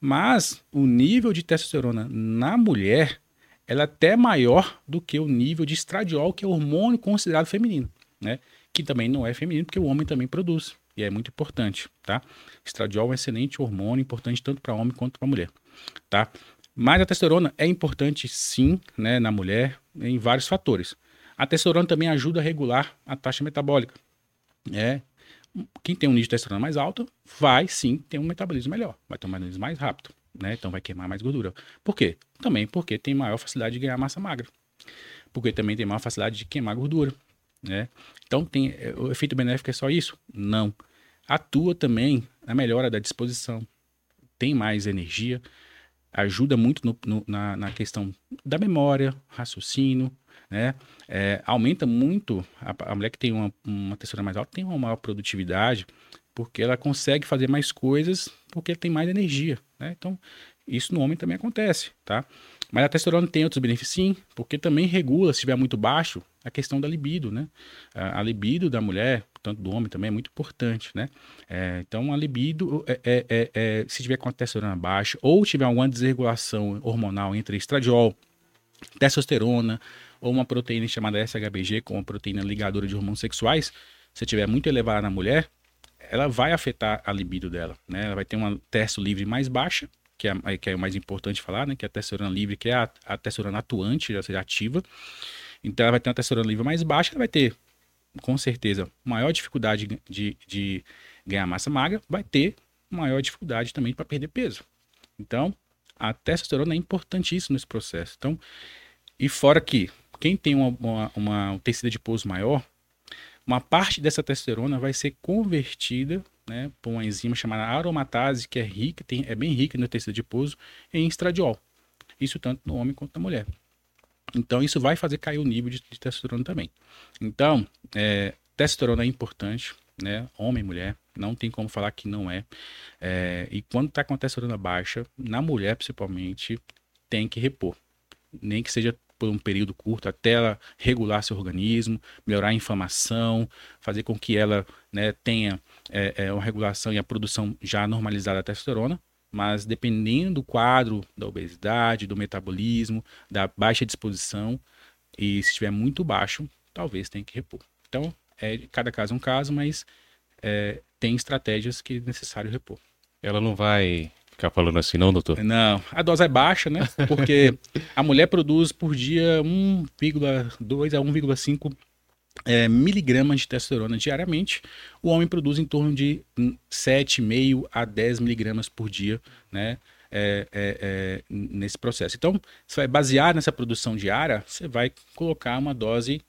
Mas o nível de testosterona na mulher ela é até maior do que o nível de estradiol, que é o hormônio considerado feminino, né? Que também não é feminino, porque o homem também produz. E é muito importante, tá? Estradiol é um excelente hormônio, importante tanto para homem quanto para mulher, tá? Mas a testosterona é importante sim, né, na mulher, em vários fatores. A testosterona também ajuda a regular a taxa metabólica. É, quem tem um nível de testosterona mais alto vai sim ter um metabolismo melhor, vai ter um metabolismo mais rápido, né? Então vai queimar mais gordura. Por quê? Também porque tem maior facilidade de ganhar massa magra. Porque também tem maior facilidade de queimar gordura, né? Então tem é, o efeito benéfico é só isso? Não. Atua também na melhora da disposição. Tem mais energia, ajuda muito no, no, na, na, questão da memória, raciocínio, né? É, aumenta muito, a, a, mulher que tem uma, uma textura mais alta tem uma maior produtividade, porque ela consegue fazer mais coisas, porque tem mais energia, né? Então, isso no homem também acontece, tá? Mas a testosterona tem outros benefícios, sim, porque também regula, se estiver muito baixo, a questão da libido, né? A, a libido da mulher, tanto do homem também, é muito importante, né? É, então, a libido, é, é, é, é se tiver com a testosterona baixa ou tiver alguma desregulação hormonal entre estradiol, testosterona ou uma proteína chamada SHBG, com uma proteína ligadora de hormônios sexuais, se tiver muito elevada na mulher, ela vai afetar a libido dela, né? Ela vai ter uma testo livre mais baixa, que é, que é o mais importante falar, né? Que é a testosterona livre, que é a, a testosterona atuante, ou seja, ativa. Então ela vai ter uma testosterona livre mais baixa, ela vai ter, com certeza, maior dificuldade de, de ganhar massa magra, vai ter maior dificuldade também para perder peso. Então, a testosterona é importantíssima nesse processo. Então, e fora que quem tem uma, uma, uma um tecido adiposo maior, uma parte dessa testosterona vai ser convertida né, por uma enzima chamada aromatase, que é rica, tem, é bem rica no tecido adiposo, em estradiol. isso tanto no homem quanto na mulher. Então, isso vai fazer cair o nível de, de testosterona também. Então, é, testosterona é importante, né? Homem e mulher, não tem como falar que não é. é e quando está com a testosterona baixa, na mulher principalmente, tem que repor. Nem que seja por um período curto, até ela regular seu organismo, melhorar a inflamação, fazer com que ela né, tenha é, é, uma regulação e a produção já normalizada da testosterona, mas dependendo do quadro da obesidade, do metabolismo, da baixa disposição, e se estiver muito baixo, talvez tenha que repor. Então, é, cada caso é um caso, mas é, tem estratégias que é necessário repor. Ela não vai ficar falando assim, não, doutor? Não, a dose é baixa, né? Porque a mulher produz por dia 1,2 a 1,5 é, miligramas de testosterona diariamente, o homem produz em torno de 7,5 a 10 miligramas por dia, né? É, é, é, nesse processo. Então, você vai basear nessa produção diária, você vai colocar uma dose,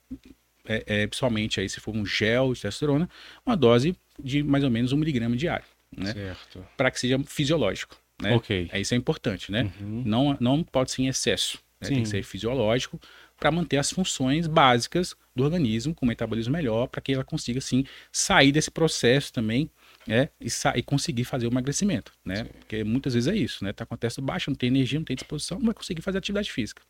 é, é, principalmente aí se for um gel de testosterona, uma dose de mais ou menos um miligrama diário, né? Para que seja fisiológico. Né? Ok. É, isso é importante, né? Uhum. Não, não pode ser em excesso. Né? Tem que ser fisiológico para manter as funções básicas do organismo com metabolismo melhor, para que ela consiga, sim, sair desse processo também né, e, e conseguir fazer o emagrecimento, né? Sim. Porque muitas vezes é isso, né? Tá com testa baixa, não tem energia, não tem disposição, não vai conseguir fazer atividade física.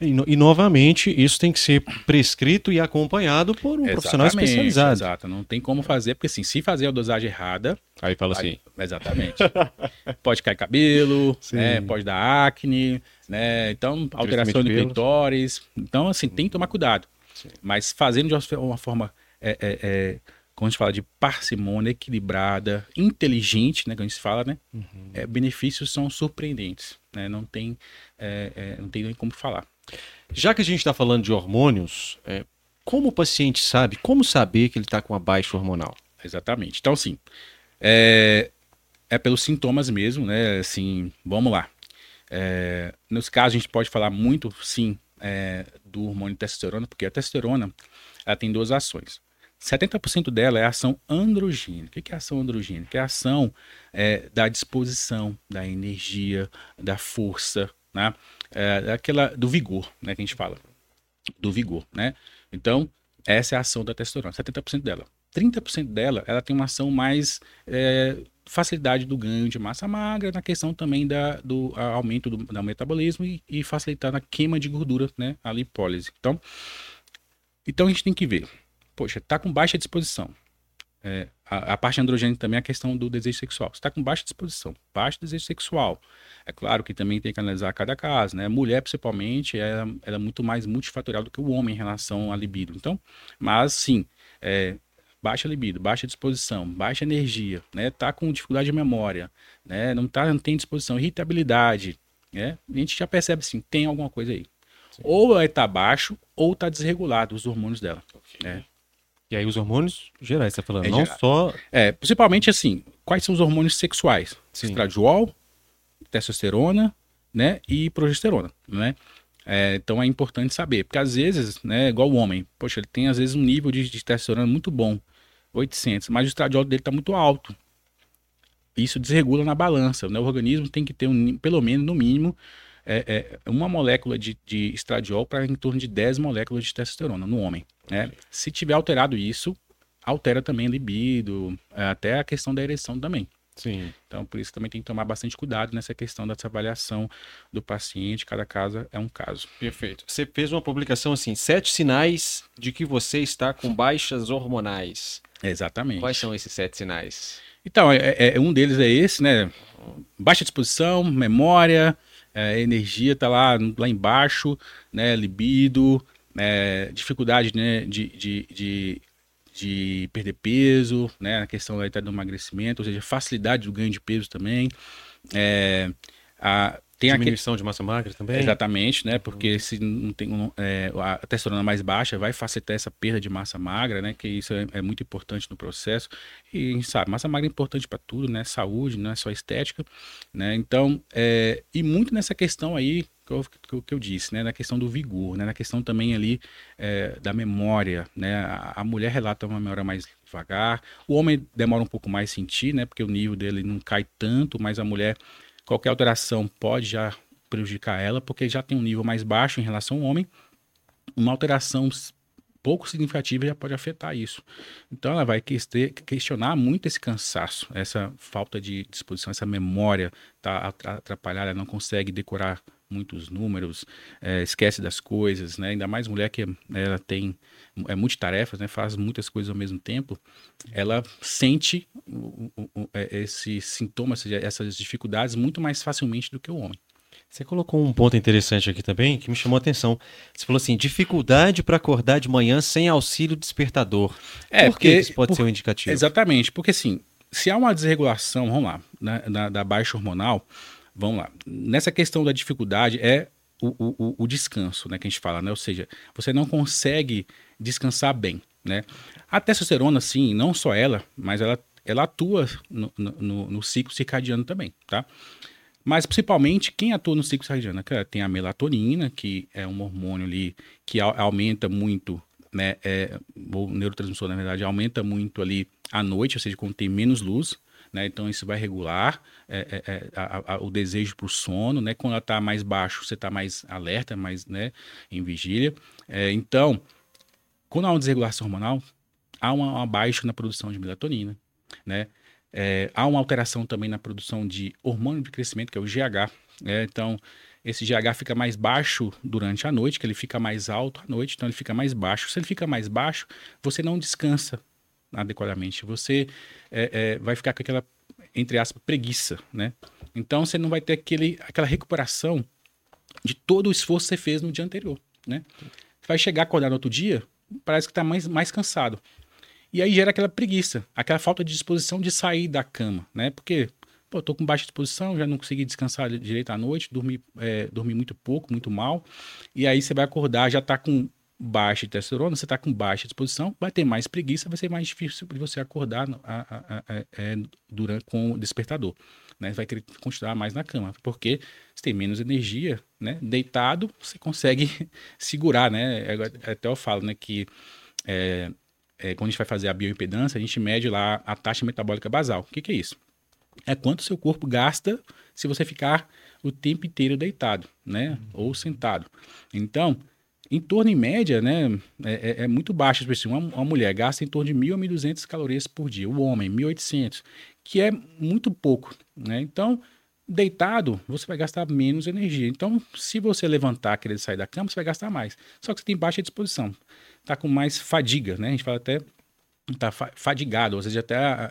E, e, novamente, isso tem que ser prescrito e acompanhado por um Exatamente, profissional especializado. Exato, não tem como fazer, porque assim, se fazer a dosagem errada. Aí fala assim. exatamente. pode cair cabelo, né, pode dar acne, né? Então, alteração de clitóris. Então, assim, tem que tomar cuidado. Sim. Mas fazendo de uma forma. É, é, é, como a gente fala de parcimônia, equilibrada, inteligente, né? Que a gente fala, né? Uhum. É, benefícios são surpreendentes, né? Não tem, é, é, não tem nem como falar. Já que a gente está falando de hormônios, é, como o paciente sabe, como saber que ele está com a baixa hormonal? Exatamente. Então, sim, é, é pelos sintomas mesmo, né? Assim, vamos lá. É, nos casos, a gente pode falar muito, sim, do hormônio testosterona, porque a testosterona ela tem duas ações. 70% dela é ação androgênica. O que é ação androgênica? É ação é, da disposição, da energia, da força, né? É, aquela, do vigor, né, que a gente fala. Do vigor, né? Então, essa é a ação da testosterona, 70% dela. 30% dela, ela tem uma ação mais é, facilidade do ganho de massa magra, na questão também da, do aumento do, do metabolismo e, e facilitar na queima de gordura, né, a lipólise. Então, então a gente tem que ver, poxa, tá com baixa disposição. É, a, a, parte androgênica também é a questão do desejo sexual. Você está com baixa disposição, baixo desejo sexual. É claro que também tem que analisar cada caso, né? Mulher, principalmente, ela, ela é muito mais multifatorial do que o homem em relação à libido. Então, mas sim, é, baixa libido, baixa disposição, baixa energia, né? Tá com dificuldade de memória, né? Não tá, não tem disposição, irritabilidade, né? A gente já percebe assim, tem alguma coisa aí. Sim. Ou é tá baixo ou tá desregulado os hormônios dela, okay. né? E aí os hormônios gerais, você tá falando, é não geral. só É, principalmente assim, quais são os hormônios sexuais? Sim. Estradiol, testosterona, né, e progesterona, né? É, então é importante saber, porque às vezes, né, igual o homem, poxa, ele tem às vezes um nível de, de testosterona muito bom, 800, mas o estradiol dele está muito alto. Isso desregula na balança. Né? O organismo tem que ter, um, pelo menos, no mínimo, é, é, uma molécula de, de estradiol para em torno de 10 moléculas de testosterona no homem. Né? Se tiver alterado isso, altera também a libido, até a questão da ereção também. Sim. Então, por isso também tem que tomar bastante cuidado nessa questão dessa avaliação do paciente. Cada caso é um caso. Perfeito. Você fez uma publicação assim: sete sinais de que você está com baixas hormonais. Exatamente. Quais são esses sete sinais? Então, é, é, é um deles é esse, né? Baixa disposição, memória, é, energia tá lá, lá embaixo, né? Libido, é, dificuldade né? de, de, de, de, perder peso, né? A questão até do emagrecimento, ou seja, facilidade do ganho de peso também. É, a, tem Diminuição aquele... de massa magra também? Exatamente, né? Porque se não tem é, a testosterona mais baixa, vai facilitar essa perda de massa magra, né? Que isso é, é muito importante no processo. E a sabe, massa magra é importante para tudo, né? Saúde, não é só estética, né? Então, é, e muito nessa questão aí que eu, que eu, disse, né? Na questão do vigor, né? Na questão também ali é, da memória, né? A, a, mulher relata uma memória mais devagar, o homem demora um pouco mais a sentir, né? Porque o nível dele não cai tanto, mas a mulher qualquer alteração pode já prejudicar ela, porque já tem um nível mais baixo em relação ao homem. Uma alteração pouco significativa já pode afetar isso. Então ela vai questionar muito esse cansaço, essa falta de disposição, essa memória tá atrapalhada, não consegue decorar muitos números, é, esquece das coisas, né? Ainda mais mulher que ela tem é multitarefas, né? Faz muitas coisas ao mesmo tempo. Ela sente o, o, o, é, esses sintomas, essas dificuldades muito mais facilmente do que o homem. Você colocou um ponto interessante aqui também que me chamou a atenção. Você falou assim: dificuldade para acordar de manhã sem auxílio despertador. É, por que isso pode por, ser um indicativo? Exatamente, porque assim, se há uma desregulação, vamos lá, né, da, da baixa hormonal, vamos lá. Nessa questão da dificuldade é o, o, o, descanso, né, que a gente fala, né? Ou seja, você não consegue descansar bem, né? A testosterona, sim, não só ela, mas ela, ela atua no, no, no ciclo circadiano também, tá? Mas principalmente quem atua no ciclo circadiano, né? tem a melatonina, que é um hormônio ali que aumenta muito, né? É, o neurotransmissor, na verdade, aumenta muito ali à noite, ou seja, quando tem menos luz. Né? Então isso vai regular é, é, é a, a, o desejo para o sono, né? Quando ela está mais baixo, você está mais alerta, mais né, em vigília. É, então, quando há uma desregulação hormonal, há uma, uma baixa na produção de melatonina, né? É, há uma alteração também na produção de hormônio de crescimento, que é o GH. Né? então, esse GH fica mais baixo durante a noite, que ele fica mais alto à noite, então ele fica mais baixo. Se ele fica mais baixo, você não descansa adequadamente. Você é, é, vai ficar com aquela, entre aspas, preguiça, né? Então você não vai ter aquele, aquela recuperação de todo o esforço que você fez no dia anterior, né? Você vai chegar a acordar no outro dia, parece que está mais, mais cansado. E aí gera aquela preguiça, aquela falta de disposição de sair da cama, né? Porque, pô, tô com baixa disposição, já não consegui descansar direito à noite, dormi, é, dormi muito pouco, muito mal. E aí você vai acordar, já tá com baixa testosterona, você tá com baixa disposição, vai ter mais preguiça, vai ser mais difícil de você acordar a, a, a, é, durante, com o despertador. Né? Vai querer continuar mais na cama, porque você tem menos energia, né? Deitado, você consegue segurar, né? Até eu falo, né, que é, é, quando a gente vai fazer a bioimpedância, a gente mede lá a taxa metabólica basal. O que, que é isso? É quanto seu corpo gasta se você ficar o tempo inteiro deitado, né? Uhum. Ou sentado. Então, em torno, em média, né, é, é, é muito baixo. Tipo assim, uma, uma, mulher gasta em torno de 1.000 a 1.200 calorias por dia. O homem, 1.800, que é muito pouco, né? Então, deitado, você vai gastar menos energia. Então, se você levantar, querer sair da cama, você vai gastar mais. Só que você tem baixa disposição tá com mais fadiga, né? A gente fala até tá fadigado, ou seja, até a,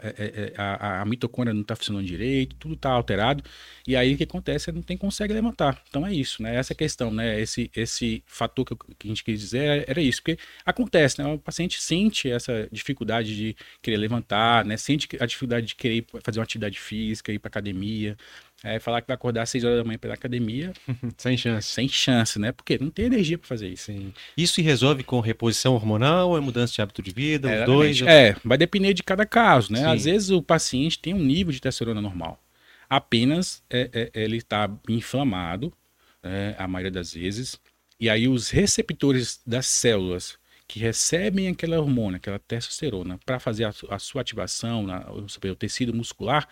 a, a, a mitocôndria não está funcionando direito, tudo está alterado, e aí o que acontece? Você não tem consegue levantar. Então é isso, né? Essa é questão, né? Esse, esse fator que, que a gente quis dizer era isso, porque acontece, né? O paciente sente essa dificuldade de querer levantar, né? Sente a dificuldade de querer fazer uma atividade física, ir para academia, é, falar que vai acordar às 6 horas da manhã pela academia. sem chance. Sem chance, né? Porque não tem energia para fazer isso. Sim. Isso se resolve com reposição hormonal ou é mudança de hábito de vida? É, os dois? É, vai depender de cada caso, né? Sim. Às vezes o paciente tem um nível de testosterona normal. Apenas é, é, ele está inflamado, né, a maioria das vezes. E aí os receptores das células que recebem aquela hormônio, aquela testosterona, para fazer a, a, sua ativação, na, o tecido muscular,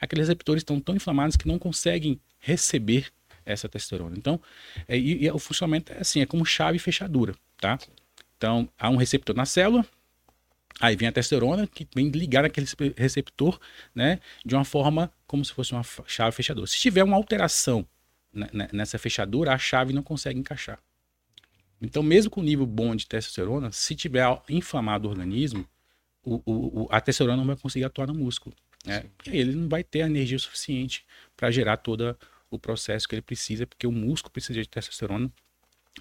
aqueles receptores estão tão inflamados que não conseguem receber essa testosterona. Então, é, e, e, o funcionamento é assim, é como chave e fechadura, tá? Então, há um receptor na célula, aí vem a testosterona que vem ligar aquele receptor, né, de uma forma como se fosse uma chave fechadura. Se tiver uma alteração nessa fechadura, a chave não consegue encaixar. Então, mesmo com nível bom de testosterona, se tiver inflamado o organismo, o, o, a testosterona não vai conseguir atuar no músculo. Né? E aí ele não vai ter a energia suficiente para gerar todo o processo que ele precisa, porque o músculo precisa de testosterona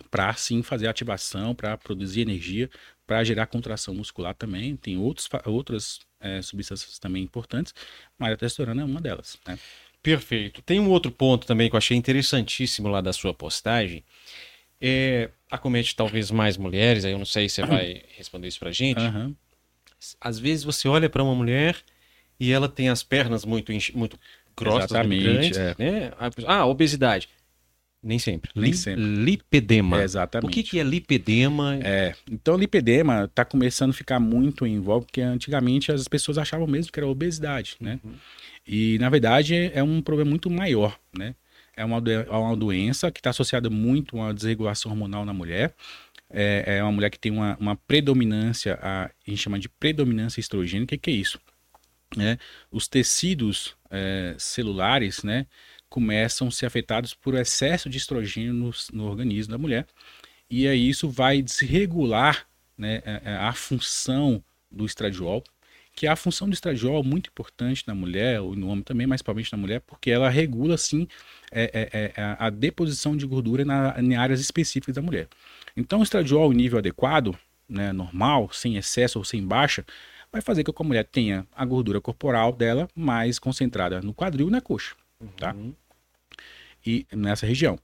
para sim fazer ativação, para produzir energia, para gerar contração muscular também. Tem outros, outras é, substâncias também importantes, mas a testosterona é uma delas. Né? Perfeito. Tem um outro ponto também que eu achei interessantíssimo lá da sua postagem. É, acomete talvez mais mulheres, aí eu não sei se você vai responder isso pra gente. Uhum. Às vezes você olha para uma mulher e ela tem as pernas muito, muito grossas, Exatamente, grandes, é. né? Ah, obesidade. Nem sempre. Nem sempre. Lipedema. É, exatamente. O que, que é lipedema? É, então lipedema está começando a ficar muito em voga, porque antigamente as pessoas achavam mesmo que era obesidade, né? Uhum. E na verdade é um problema muito maior, né? é uma, é uma doença que está associada muito a uma desregulação hormonal na mulher. É, é uma mulher que tem uma, uma predominância, a, a gente chama de predominância estrogênica. O que, que é isso? É, os tecidos é, celulares né, começam a ser afetados por excesso de estrogênio no, no organismo da mulher. E aí isso vai desregular né, a, a função do estradiol, que a função do estradiol é muito importante na mulher, ou no homem também, mas principalmente na mulher, porque ela regula, sim, é, é, é, a deposição de gordura na, em áreas específicas da mulher. Então, o estradiol em nível adequado, né, normal, sem excesso ou sem baixa, vai fazer com que a mulher tenha a gordura corporal dela mais concentrada no quadril e na coxa, tá? Uhum. E nessa região.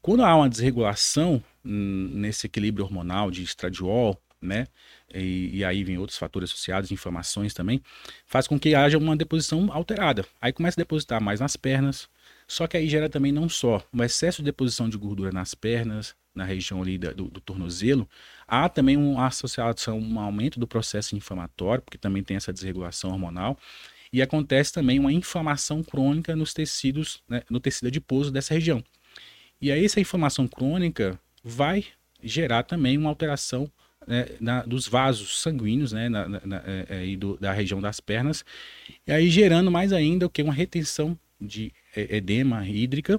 Quando há uma desregulação nesse equilíbrio hormonal de estradiol, né, e, e, aí vem outros fatores associados, inflamações também, faz com que haja uma deposição alterada. Aí começa a depositar mais nas pernas, só que aí gera também não só um excesso de deposição de gordura nas pernas, na região ali do, do tornozelo, há também uma associação, um aumento do processo inflamatório, porque também tem essa desregulação hormonal, e acontece também uma inflamação crônica nos tecidos, né, no tecido adiposo dessa região. E aí essa inflamação crônica vai gerar também uma alteração né, na, dos vasos sanguíneos, né, na, na, é, é do, da região das pernas, e aí gerando mais ainda o que uma retenção de é, edema hídrica,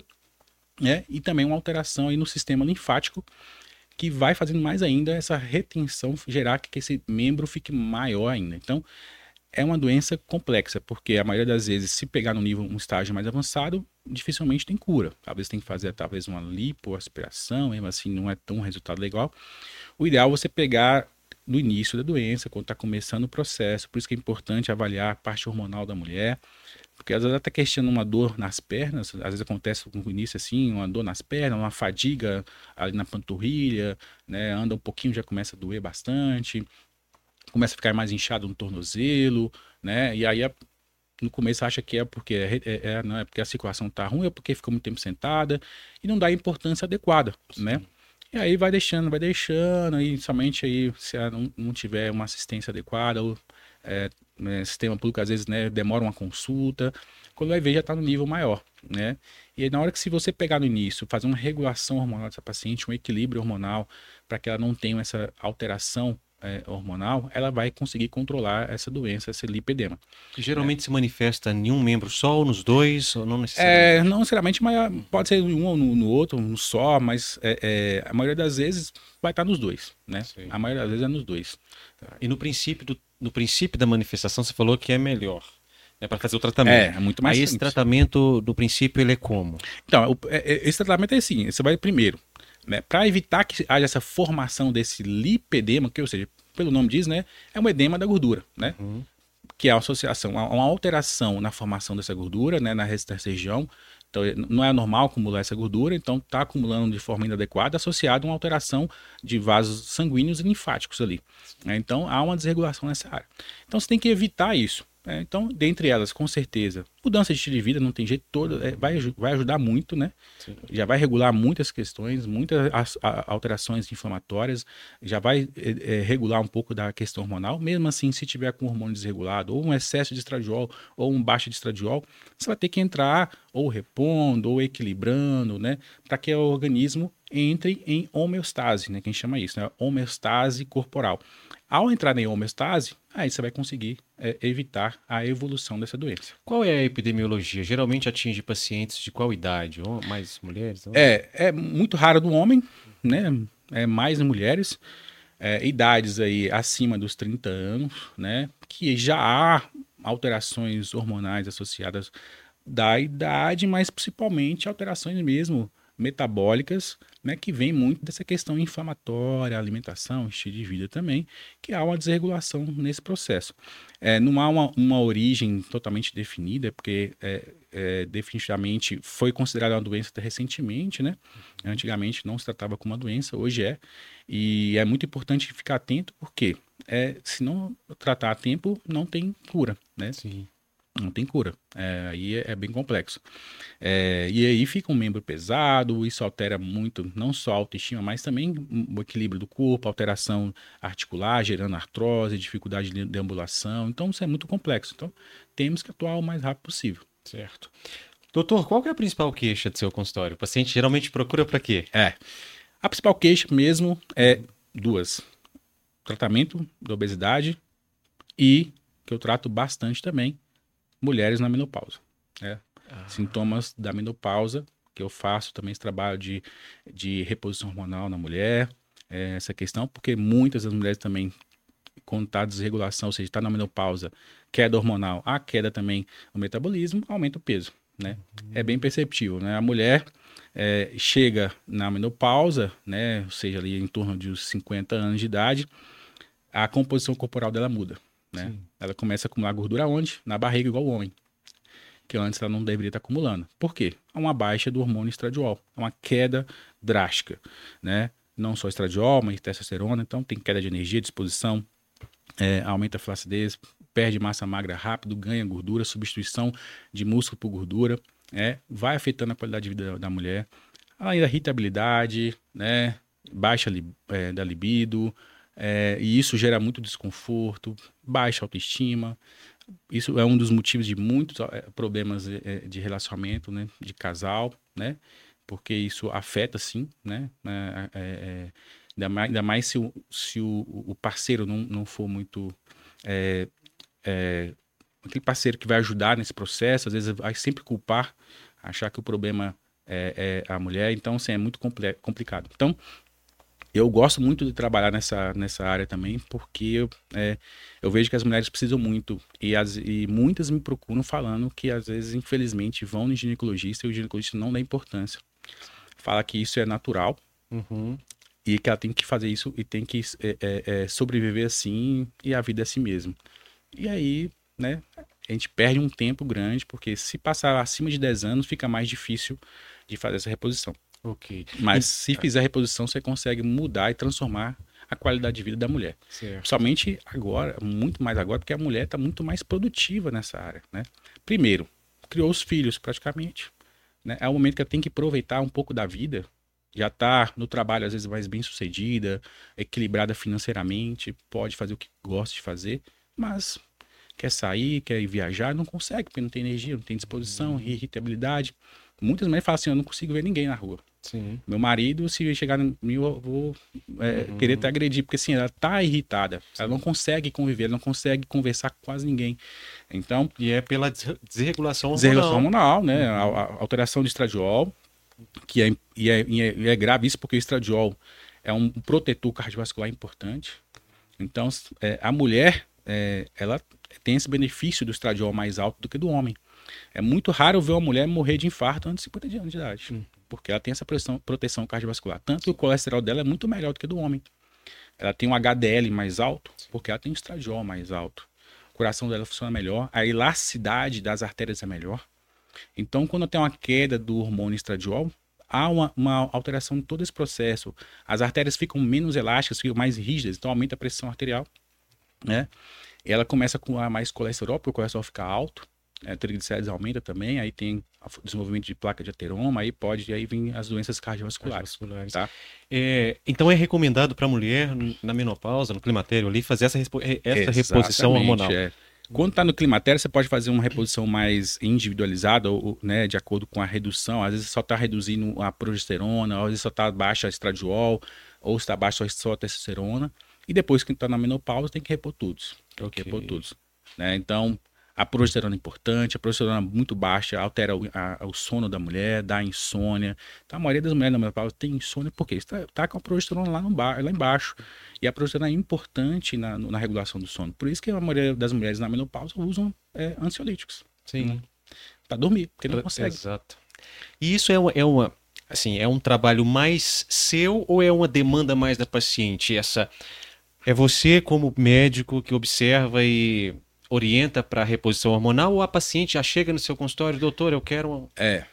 né, e também uma alteração aí no sistema linfático que vai fazendo mais ainda essa retenção gerar que esse membro fique maior ainda. Então, é uma doença complexa, porque a maioria das vezes, se pegar no nível, um estágio mais avançado, dificilmente tem cura. Talvez tem que fazer talvez uma lipoaspiração, mesmo assim não é tão resultado legal. O ideal é você pegar no início da doença, quando está começando o processo, por isso que é importante avaliar a parte hormonal da mulher, porque às vezes até questionando uma dor nas pernas, às vezes acontece no início assim, uma dor nas pernas, uma fadiga ali na panturrilha, né, anda um pouquinho já começa a doer bastante, começa a ficar mais inchado no tornozelo, né? E aí no começo acha que é porque é, é, é, não é porque a circulação tá ruim, é porque ficou muito tempo sentada e não dá a importância adequada, Sim. né? E aí vai deixando, vai deixando, e somente aí se não, não tiver uma assistência adequada, ou é, né, sistema público às vezes né, demora uma consulta, quando vai ver já está no nível maior, né? E aí, na hora que se você pegar no início, fazer uma regulação hormonal dessa paciente, um equilíbrio hormonal, para que ela não tenha essa alteração é, hormonal, ela vai conseguir controlar essa doença, esse lipedema. Geralmente é. se manifesta em um membro só, ou nos dois, ou não necessariamente? É, não necessariamente, mas pode ser um ou no, no outro, um só, mas é, é, a maioria das vezes vai estar nos dois, né? Sim. A maioria das vezes é nos dois. E no princípio, do, no princípio da manifestação, você falou que é melhor. É para fazer o tratamento. É, é muito mais Aí simples. esse tratamento, do princípio, ele é como? Então, o, é, é, esse tratamento é assim, você vai primeiro, né, para evitar que haja essa formação desse lipedema, que ou seja, pelo nome diz, né, é um edema da gordura, né? Uhum. Que é a associação, uma alteração na formação dessa gordura, né, na dessa região. Então, não é normal acumular essa gordura, então está acumulando de forma inadequada, associado a uma alteração de vasos sanguíneos e linfáticos ali. Né? Então, há uma desregulação nessa área. Então, você tem que evitar isso. É, então, dentre elas, com certeza, mudança de estilo de vida, não tem jeito todo, é, vai, vai ajudar muito, né? Sim. Já vai regular muitas questões, muitas as, a, alterações inflamatórias, já vai é, é, regular um pouco da questão hormonal. Mesmo assim, se tiver com hormônio desregulado, ou um excesso de estradiol, ou um baixo de estradiol, você vai ter que entrar ou repondo, ou equilibrando, né? Para que o organismo entre em homeostase, né? Quem chama isso, né? Homeostase corporal. Ao entrar em homeostase, aí você vai conseguir é, evitar a evolução dessa doença. Qual é a epidemiologia? Geralmente atinge pacientes de qual idade? Ou mais mulheres? Ou... É, é muito raro do homem, né? É mais em mulheres. É, idades aí acima dos 30 anos, né? Que já há alterações hormonais associadas da idade, mas principalmente alterações mesmo metabólicas, né, que vem muito dessa questão inflamatória, alimentação, estilo de vida também, que há uma desregulação nesse processo. É, não há uma, uma origem totalmente definida, porque é, é, definitivamente foi considerada uma doença até recentemente, né? Antigamente não se tratava como uma doença, hoje é. E é muito importante ficar atento, porque é, se não tratar a tempo, não tem cura, né? Sim. Não tem cura. É, aí é, é, bem complexo. É, e aí fica um membro pesado, isso altera muito, não só a autoestima, mas também o equilíbrio do corpo, alteração articular, gerando artrose, dificuldade de deambulação. Então, isso é muito complexo. Então, temos que atuar o mais rápido possível. Certo. Doutor, qual é a principal queixa do seu consultório? O paciente geralmente procura para quê? É. A principal queixa mesmo é duas: tratamento da obesidade e que eu trato bastante também, mulheres na menopausa. Né? Ah. Sintomas da menopausa, que eu faço também esse trabalho de, de reposição hormonal na mulher, é, essa questão, porque muitas das mulheres também, quando está desregulação, ou seja, está na menopausa, queda hormonal, a queda também no metabolismo, aumenta o peso, né? Uhum. É bem perceptível, né? A mulher é, chega na menopausa, né? Ou seja, ali em torno de 50 anos de idade, a composição corporal dela muda, né? Ela começa a acumular gordura onde? Na barriga, igual o homem. Que antes ela não deveria estar acumulando. Por quê? É uma baixa do hormônio estradiol. É uma queda drástica, né? Não só estradiol, mas testosterona. Então tem queda de energia, disposição, é, aumenta a flacidez, perde massa magra rápido, ganha gordura, substituição de músculo por gordura. É, vai afetando a qualidade de vida da mulher. Além da irritabilidade, né? Baixa li, é, da libido, é, e isso gera muito desconforto, baixa autoestima. Isso é um dos motivos de muitos é, problemas é, de relacionamento, né, de casal, né, porque isso afeta sim, né, é, é, é, ainda, mais, ainda mais se o, se o, o parceiro não, não for muito aquele parceiro que vai ajudar nesse processo, às vezes vai sempre culpar, achar que o problema é, é a mulher, então assim, é muito complicado. Então, eu gosto muito de trabalhar nessa, nessa área também, porque eu, é, eu vejo que as mulheres precisam muito. E, as, e muitas me procuram falando que, às vezes, infelizmente, vão no ginecologista e o ginecologista não dá importância. Fala que isso é natural uhum. e que ela tem que fazer isso e tem que é, é, é, sobreviver assim e a vida é assim mesmo. E aí, né, a gente perde um tempo grande, porque se passar acima de 10 anos, fica mais difícil de fazer essa reposição. Ok. Mas se fizer reposição, você consegue mudar e transformar a qualidade de vida da mulher. Certo. Somente agora, muito mais agora, porque a mulher está muito mais produtiva nessa área, né? Primeiro, criou os filhos praticamente. Né? É o momento que ela tem que aproveitar um pouco da vida. Já está no trabalho, às vezes, mais bem sucedida, equilibrada financeiramente, pode fazer o que gosta de fazer, mas quer sair, quer viajar, não consegue, porque não tem energia, não tem disposição, uhum. irritabilidade. Muitas mulheres falam assim: eu não consigo ver ninguém na rua. Sim. Meu marido, se chegar em mim, eu vou é, uhum. querer te agredir, porque assim, ela tá irritada. Sim. Ela não consegue conviver, ela não consegue conversar com quase ninguém. Então. E é pela desregulação hormonal. Desregulação hormonal, né? Uhum. A, a, alteração de estradiol, que é, e é, e é, é, grave isso porque o estradiol é um protetor cardiovascular importante. Então, é, a mulher, é, ela tem esse benefício do estradiol mais alto do que do homem. É muito raro ver uma mulher morrer de infarto antes de 50 anos de idade. Porque ela tem essa proteção, proteção cardiovascular. Tanto que o colesterol dela é muito melhor do que do homem. Ela tem um HDL mais alto, porque ela tem um estradiol mais alto. O coração dela funciona melhor, a elasticidade das artérias é melhor. Então, quando tem uma queda do hormônio estradiol, há uma, uma, alteração em todo esse processo. As artérias ficam menos elásticas, ficam mais rígidas, então aumenta a pressão arterial, né? Ela começa com mais colesterol, porque o colesterol fica alto é, triglicérides aumenta também, aí tem desenvolvimento de placa de ateroma, aí pode aí vir as doenças cardiovasculares. cardiovasculares. Tá? É, então é recomendado para a mulher na menopausa, no climatério ali, fazer essa, essa reposição hormonal. É. Quando está no climatério, você pode fazer uma reposição mais individualizada, ou, né, de acordo com a redução. Às vezes só está reduzindo a progesterona, às vezes só está baixa a estradiol, ou está baixa só a testosterona. E depois que está na menopausa, tem que repor todos. Tem okay. que repor todos. Né? Então, a progesterona é importante, a progesterona muito baixa altera o, a, o sono da mulher, dá insônia. Então, a maioria das mulheres na menopausa tem insônia porque está tá com a progesterona lá, no lá embaixo. E a progesterona é importante na, na regulação do sono. Por isso que a maioria das mulheres na menopausa usam é, ansiolíticos. Sim. Né? Para dormir, porque não consegue. Exato. E isso é uma, é uma, assim, é um trabalho mais seu ou é uma demanda mais da paciente? Essa é você como médico que observa e orienta para reposição hormonal ou a paciente já chega no seu consultório, doutor, eu quero. É.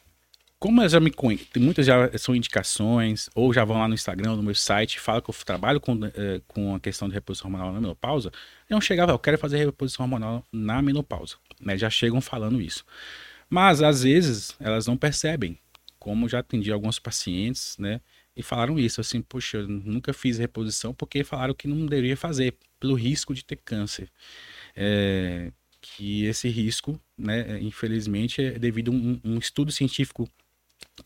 Como elas já me conhecem, muitas já são indicações, ou já vão lá no Instagram, no meu site, falam que eu trabalho com, é, com a questão de reposição hormonal na menopausa, não chegava, eu quero fazer reposição hormonal na menopausa. Né? Já chegam falando isso. Mas, às vezes, elas não percebem. Como já atendi alguns pacientes, né? E falaram isso, assim, poxa, eu nunca fiz reposição porque falaram que não deveria fazer, pelo risco de ter câncer. É, que esse risco, né, infelizmente, é devido a um, um estudo científico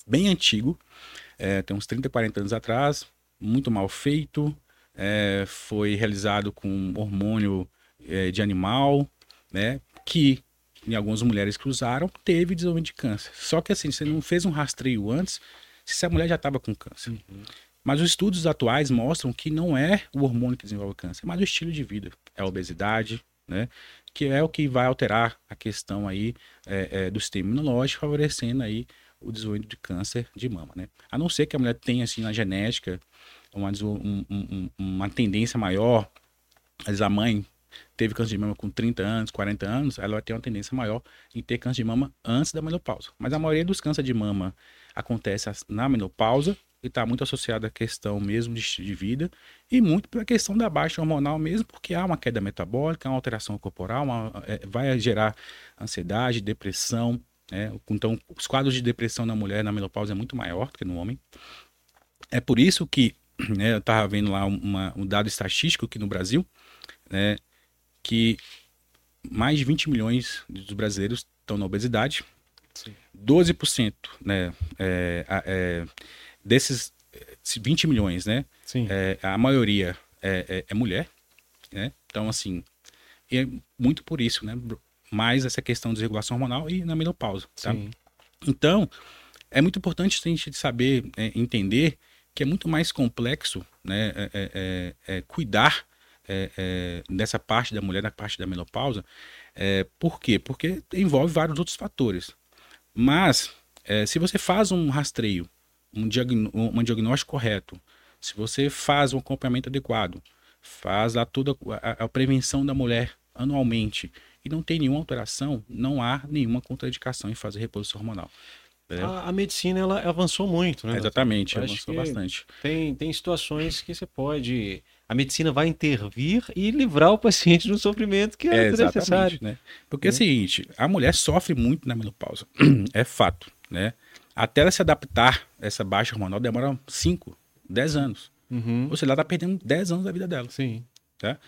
bem antigo, é, tem uns 30, 40 anos atrás, muito mal feito, é, foi realizado com hormônio é, de animal, né, que em algumas mulheres que usaram, teve desenvolvimento de câncer. Só que assim, você não fez um rastreio antes se a mulher já estava com câncer. Uhum. Mas os estudos atuais mostram que não é o hormônio que desenvolve câncer, mas o estilo de vida. É a obesidade, né? Que é o que vai alterar a questão aí é, é, do sistema imunológico, favorecendo aí o desenvolvimento de câncer de mama, né? A não ser que a mulher tenha, assim, na genética, uma, um, um, uma tendência maior, às vezes a mãe teve câncer de mama com 30 anos, 40 anos, ela vai ter uma tendência maior em ter câncer de mama antes da menopausa. Mas a maioria dos cânceres de mama acontece na menopausa e está muito associada à questão mesmo de estilo de vida e muito pela questão da baixa hormonal mesmo, porque há uma queda metabólica, uma alteração corporal, uma, é, vai gerar ansiedade, depressão. Né? Então, os quadros de depressão na mulher na menopausa é muito maior do que no homem. É por isso que né, eu estava vendo lá uma, um dado estatístico aqui no Brasil, né, que mais de 20 milhões dos brasileiros estão na obesidade. Sim. 12%, né, é, é, desses 20 milhões, né? Sim. É, a maioria é, é, é, mulher, né? Então, assim, é muito por isso, né? Mais essa questão de regulação hormonal e na menopausa, tá? Sim. Então, é muito importante a gente saber, é, entender que é muito mais complexo, né? É, é, cuidar dessa parte da mulher, da parte da menopausa. por quê? Porque envolve vários outros fatores. Mas, se você faz um rastreio um, diagn um diagnóstico correto, se você faz um acompanhamento adequado, faz lá toda a, a, prevenção da mulher anualmente e não tem nenhuma alteração, não há nenhuma contraindicação em fazer reposição hormonal. A, a, medicina ela avançou muito, né? Exatamente, avançou bastante. Tem, tem situações que você pode. A medicina vai intervir e livrar o paciente do sofrimento que é, é necessário. Né? Porque é. é o seguinte, a mulher sofre muito na menopausa. é fato, né? Até ela se adaptar a essa baixa hormonal demora 5, 10 anos. Uhum. Ou seja, ela está perdendo 10 anos da vida dela. Sim. Tá?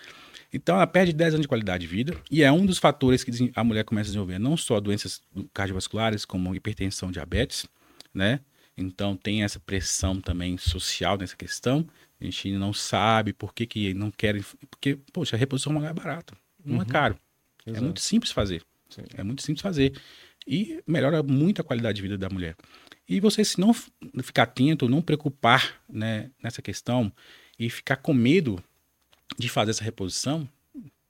Então ela perde 10 anos de qualidade de vida e é um dos fatores que a mulher começa a desenvolver não só doenças cardiovasculares, como hipertensão, diabetes, né? Então tem essa pressão também social nessa questão. A gente não sabe por que, que não querem. Porque, poxa, a reposição hormonal é barata, não é uhum. é caro. Exato. É muito simples fazer. Sim. É muito simples fazer e melhora muito a qualidade de vida da mulher. E você, se não ficar atento, não preocupar né, nessa questão e ficar com medo de fazer essa reposição,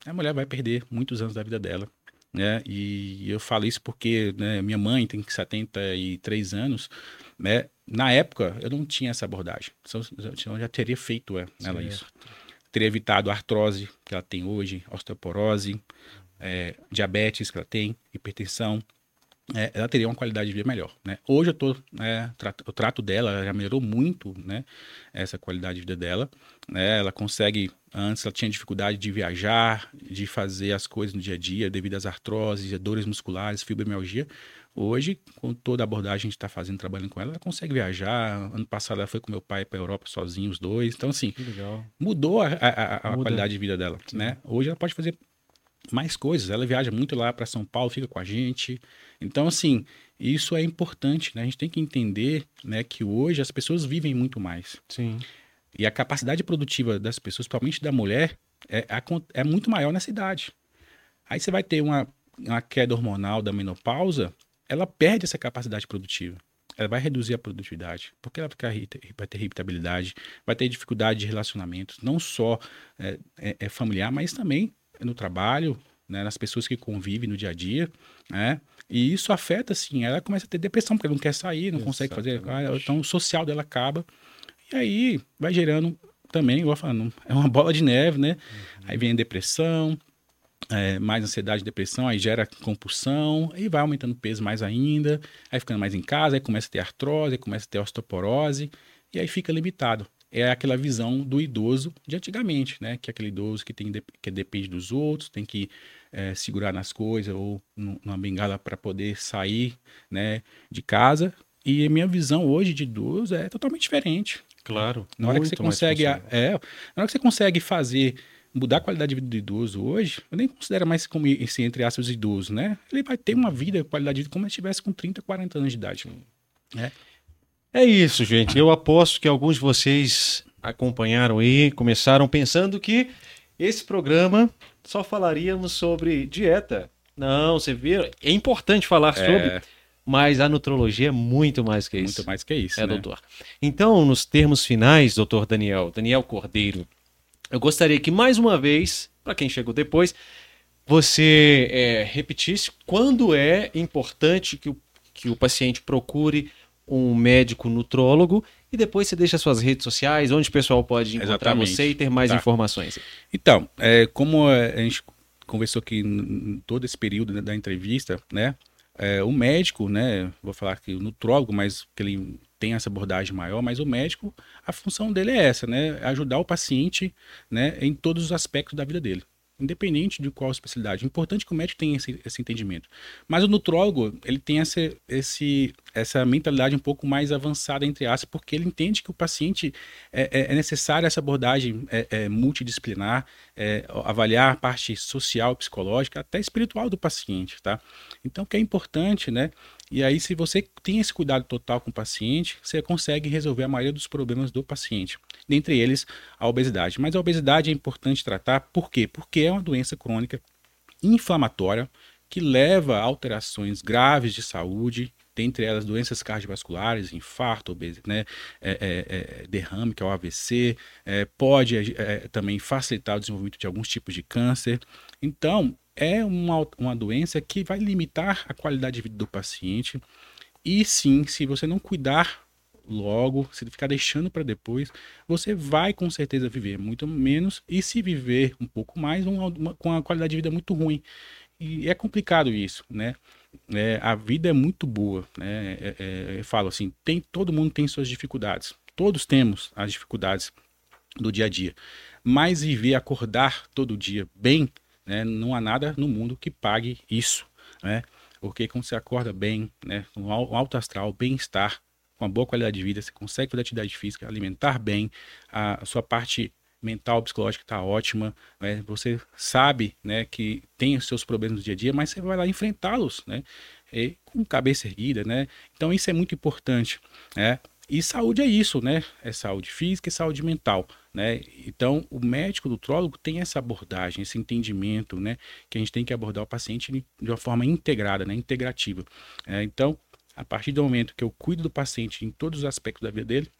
a mulher vai perder muitos anos da vida dela. Né? E eu falo isso porque né, minha mãe tem 73 anos, né? Na época eu não tinha essa abordagem, eu já teria feito é, ela isso. Teria evitado a artrose que ela tem hoje, osteoporose, é, diabetes que ela tem, hipertensão, é, ela teria uma qualidade de vida melhor. Né? Hoje eu tô, né, trato, o trato dela já melhorou muito, né, essa qualidade de vida dela. Né? Ela consegue, antes ela tinha dificuldade de viajar, de fazer as coisas no dia a dia, devido às artroses, dores musculares, fibromialgia. Hoje, com toda a abordagem que a gente está fazendo, trabalhando com ela, ela consegue viajar. Ano passado ela foi com meu pai para a Europa sozinho, os dois. Então, assim, mudou a, a, a qualidade de vida dela. Né? Hoje ela pode fazer mais coisas. Ela viaja muito lá para São Paulo, fica com a gente. Então, assim, isso é importante, né? A gente tem que entender, né, que hoje as pessoas vivem muito mais. Sim. E a capacidade produtiva das pessoas, principalmente da mulher, é, é muito maior nessa idade. Aí você vai ter uma, uma queda hormonal da menopausa, ela perde essa capacidade produtiva. Ela vai reduzir a produtividade, porque ela vai, vai ter irritabilidade, vai ter dificuldade de relacionamento, não só é, é, é familiar, mas também no trabalho, né, nas pessoas que convivem no dia a dia, né? E isso afeta, assim, ela começa a ter depressão, porque ela não quer sair, não Exatamente. consegue fazer. Ah, então o social dela acaba. E aí vai gerando também, igual falando, é uma bola de neve, né? Uhum. Aí vem a depressão, é, mais ansiedade, depressão, aí gera compulsão, aí vai aumentando o peso mais ainda, aí ficando mais em casa, aí começa a ter artrose, aí começa a ter osteoporose, e aí fica limitado é aquela visão do idoso de antigamente, né? Que é aquele idoso que, tem, que depende dos outros, tem que é, segurar nas coisas ou numa bengala para poder sair né, de casa. E a minha visão hoje de idoso é totalmente diferente. Claro. Na hora que você consegue, é, na hora que você consegue fazer mudar a qualidade de vida do idoso hoje, eu nem considero mais como esse, entre aspas, idoso, né? Ele vai ter uma vida, qualidade de vida, como se estivesse com 30, 40 anos de idade. É. é isso, gente. Eu aposto que alguns de vocês acompanharam aí, começaram pensando que esse programa só falaríamos sobre dieta. Não, você vê, é importante falar é... sobre, mas a nutrologia é muito mais que isso. Muito mais que isso, é, né? doutor. Então, nos termos finais, doutor Daniel, Daniel Cordeiro, eu gostaria que mais uma vez, para quem chegou depois, você é, repetisse quando é importante que o, que o paciente procure um médico nutrólogo e depois você deixa suas redes sociais, onde o pessoal pode encontrar Exatamente. você e ter mais tá. informações. Então, é, como a gente conversou aqui em todo esse período da entrevista, né? É, o médico, né? Vou falar que o nutrólogo, mas que ele tem essa abordagem maior, mas o médico, a função dele é essa, né? Ajudar o paciente, né? Em todos os aspectos da vida dele independente de qual especialidade. É importante que o médico tenha esse, esse entendimento. Mas o nutrólogo, ele tem essa, esse, essa mentalidade um pouco mais avançada, entre aspas, porque ele entende que o paciente é, é, é necessária essa abordagem é, é multidisciplinar, é, avaliar a parte social, psicológica, até espiritual do paciente, tá? Então, o que é importante, né? E aí, se você tem esse cuidado total com o paciente, você consegue resolver a maioria dos problemas do paciente, dentre eles a obesidade. Mas a obesidade é importante tratar, por quê? Porque é uma doença crônica inflamatória que leva a alterações graves de saúde, dentre elas doenças cardiovasculares, infarto, obesidade, né, é, é, é, derrame, que é o AVC, é, pode é, também facilitar o desenvolvimento de alguns tipos de câncer. Então, é uma, uma doença que vai limitar a qualidade de vida do paciente. E sim, se você não cuidar logo, se ficar deixando para depois, você vai com certeza viver muito menos e se viver um pouco mais, uma, uma, com a qualidade de vida muito ruim. E é complicado isso, né? É, a vida é muito boa, né? É, é, eu falo assim, tem todo mundo tem suas dificuldades, todos temos as dificuldades do dia a dia, mas viver, acordar todo dia bem né? Não há nada no mundo que pague isso, né? Porque quando você acorda bem, né? Um alto astral, bem-estar, com uma boa qualidade de vida, você consegue fazer atividade física, alimentar bem, a sua parte mental, psicológica está ótima, né? você sabe né, que tem os seus problemas no dia a dia, mas você vai lá enfrentá-los, né? E com cabeça erguida, né? Então isso é muito importante, né? E saúde é isso, né? É saúde física e saúde mental, né? Então, o médico nutrólogo tem essa abordagem, esse entendimento, né? Que a gente tem que abordar o paciente de uma forma integrada, né? Integrativa. É, então, a partir do momento que eu cuido do paciente em todos os aspectos da vida dele,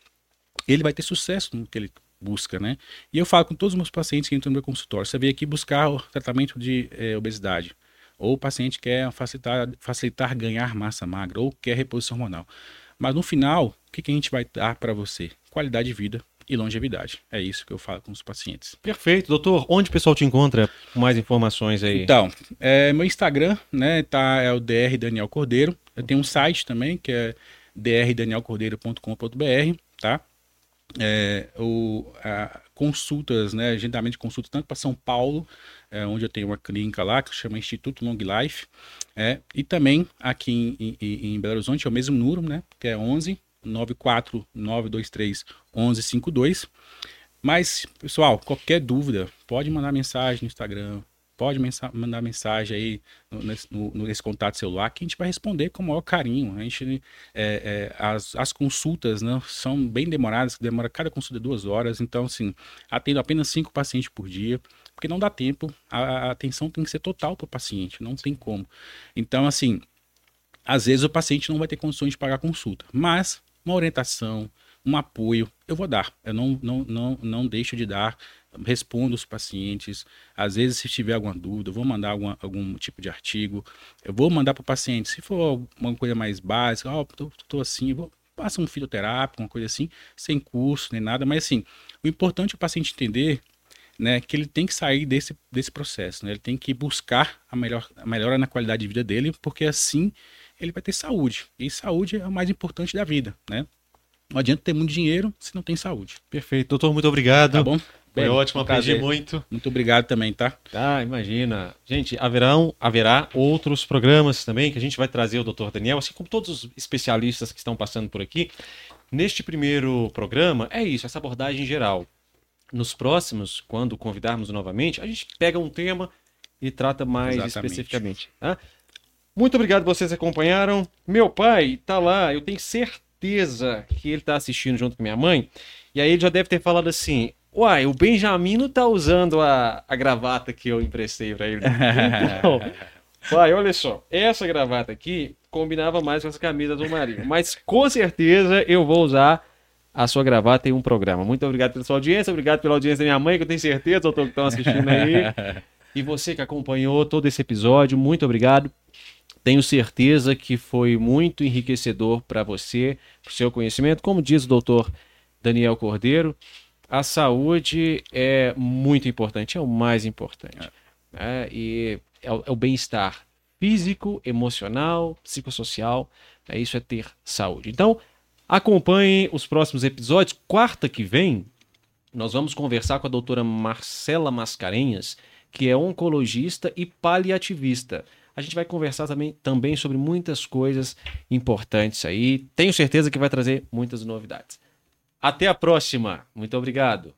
ele vai ter sucesso no que ele busca, né? E eu falo com todos os meus pacientes que entram no meu consultório, você veio aqui buscar o tratamento de é, obesidade, ou o paciente quer facilitar, facilitar ganhar massa magra, ou quer reposição hormonal. Mas no final, o que, que a gente vai dar para você? Qualidade de vida e longevidade. É isso que eu falo com os pacientes. Perfeito. Doutor, onde o pessoal te encontra com mais informações aí? Então, é, meu Instagram, né, tá, é o DR Daniel Cordeiro. Eu tenho um site também, que é drdanielcordeiro.com.br, tá? É, o, a, consultas, né, agendamento de consultas tanto para São Paulo, é, onde eu tenho uma clínica lá que chama Instituto Long Life, é, e também aqui em, em, em Belo Horizonte é o mesmo número, né, que é 11 94 923 1152. Mas, pessoal, qualquer dúvida, pode mandar mensagem no Instagram, pode mandar mensagem aí nesse, no, nesse, contato celular que a gente vai responder com o maior carinho. A gente, é, é, as, as consultas né, são bem demoradas, demora cada consulta duas horas, então assim, atendo apenas cinco pacientes por dia, porque não dá tempo, a, a atenção tem que ser total para o paciente, não tem como. Então, assim, às vezes o paciente não vai ter condições de pagar a consulta, mas uma orientação, um apoio, eu vou dar. Eu não, não, não, não deixo de dar, respondo os pacientes. Às vezes, se tiver alguma dúvida, eu vou mandar alguma, algum tipo de artigo. Eu vou mandar para o paciente. Se for uma coisa mais básica, ó, oh, tô, tô assim, vou passa um fitoterápico, uma coisa assim, sem curso nem nada, mas assim, o importante é o paciente entender né, que ele tem que sair desse, desse processo, né? ele tem que buscar a, melhor, a melhora na qualidade de vida dele, porque assim ele vai ter saúde. E saúde é o mais importante da vida, né? Não adianta ter muito dinheiro se não tem saúde. Perfeito. Doutor, muito obrigado. Tá bom? Foi Bem, ótimo, aprendi muito. Muito obrigado também, tá? Ah, imagina. Gente, haverão, haverá outros programas também que a gente vai trazer o doutor Daniel, assim como todos os especialistas que estão passando por aqui. Neste primeiro programa, é isso, essa abordagem geral. nos próximos, quando convidarmos novamente, a gente pega um tema e trata mais Exatamente. especificamente. Tá? Muito obrigado vocês que acompanharam. Meu pai tá lá, eu tenho certeza que ele tá assistindo junto com minha mãe. E aí ele já deve ter falado assim: Uai, o Benjamin não tá usando a, a gravata que eu emprestei pra ele. Então, pai, olha só, essa gravata aqui combinava mais com essa camisa do Marinho. Mas com certeza eu vou usar a sua gravata em um programa. Muito obrigado pela sua audiência, obrigado pela audiência da minha mãe, que eu tenho certeza, doutor, que estão assistindo aí. E você que acompanhou todo esse episódio, muito obrigado. Tenho certeza que foi muito enriquecedor para você, para o seu conhecimento. Como diz o doutor Daniel Cordeiro, a saúde é muito importante, é o mais importante. né? E é o, é o bem-estar físico, emocional, psicossocial. né? Isso é ter saúde. Então, acompanhem os próximos episódios. Quarta que vem, nós vamos conversar com a doutora Marcela Mascarenhas, que é oncologista e paliativista. A gente vai conversar também, também sobre muitas coisas importantes aí. Tenho certeza que vai trazer muitas novidades. Até a próxima. Muito obrigado.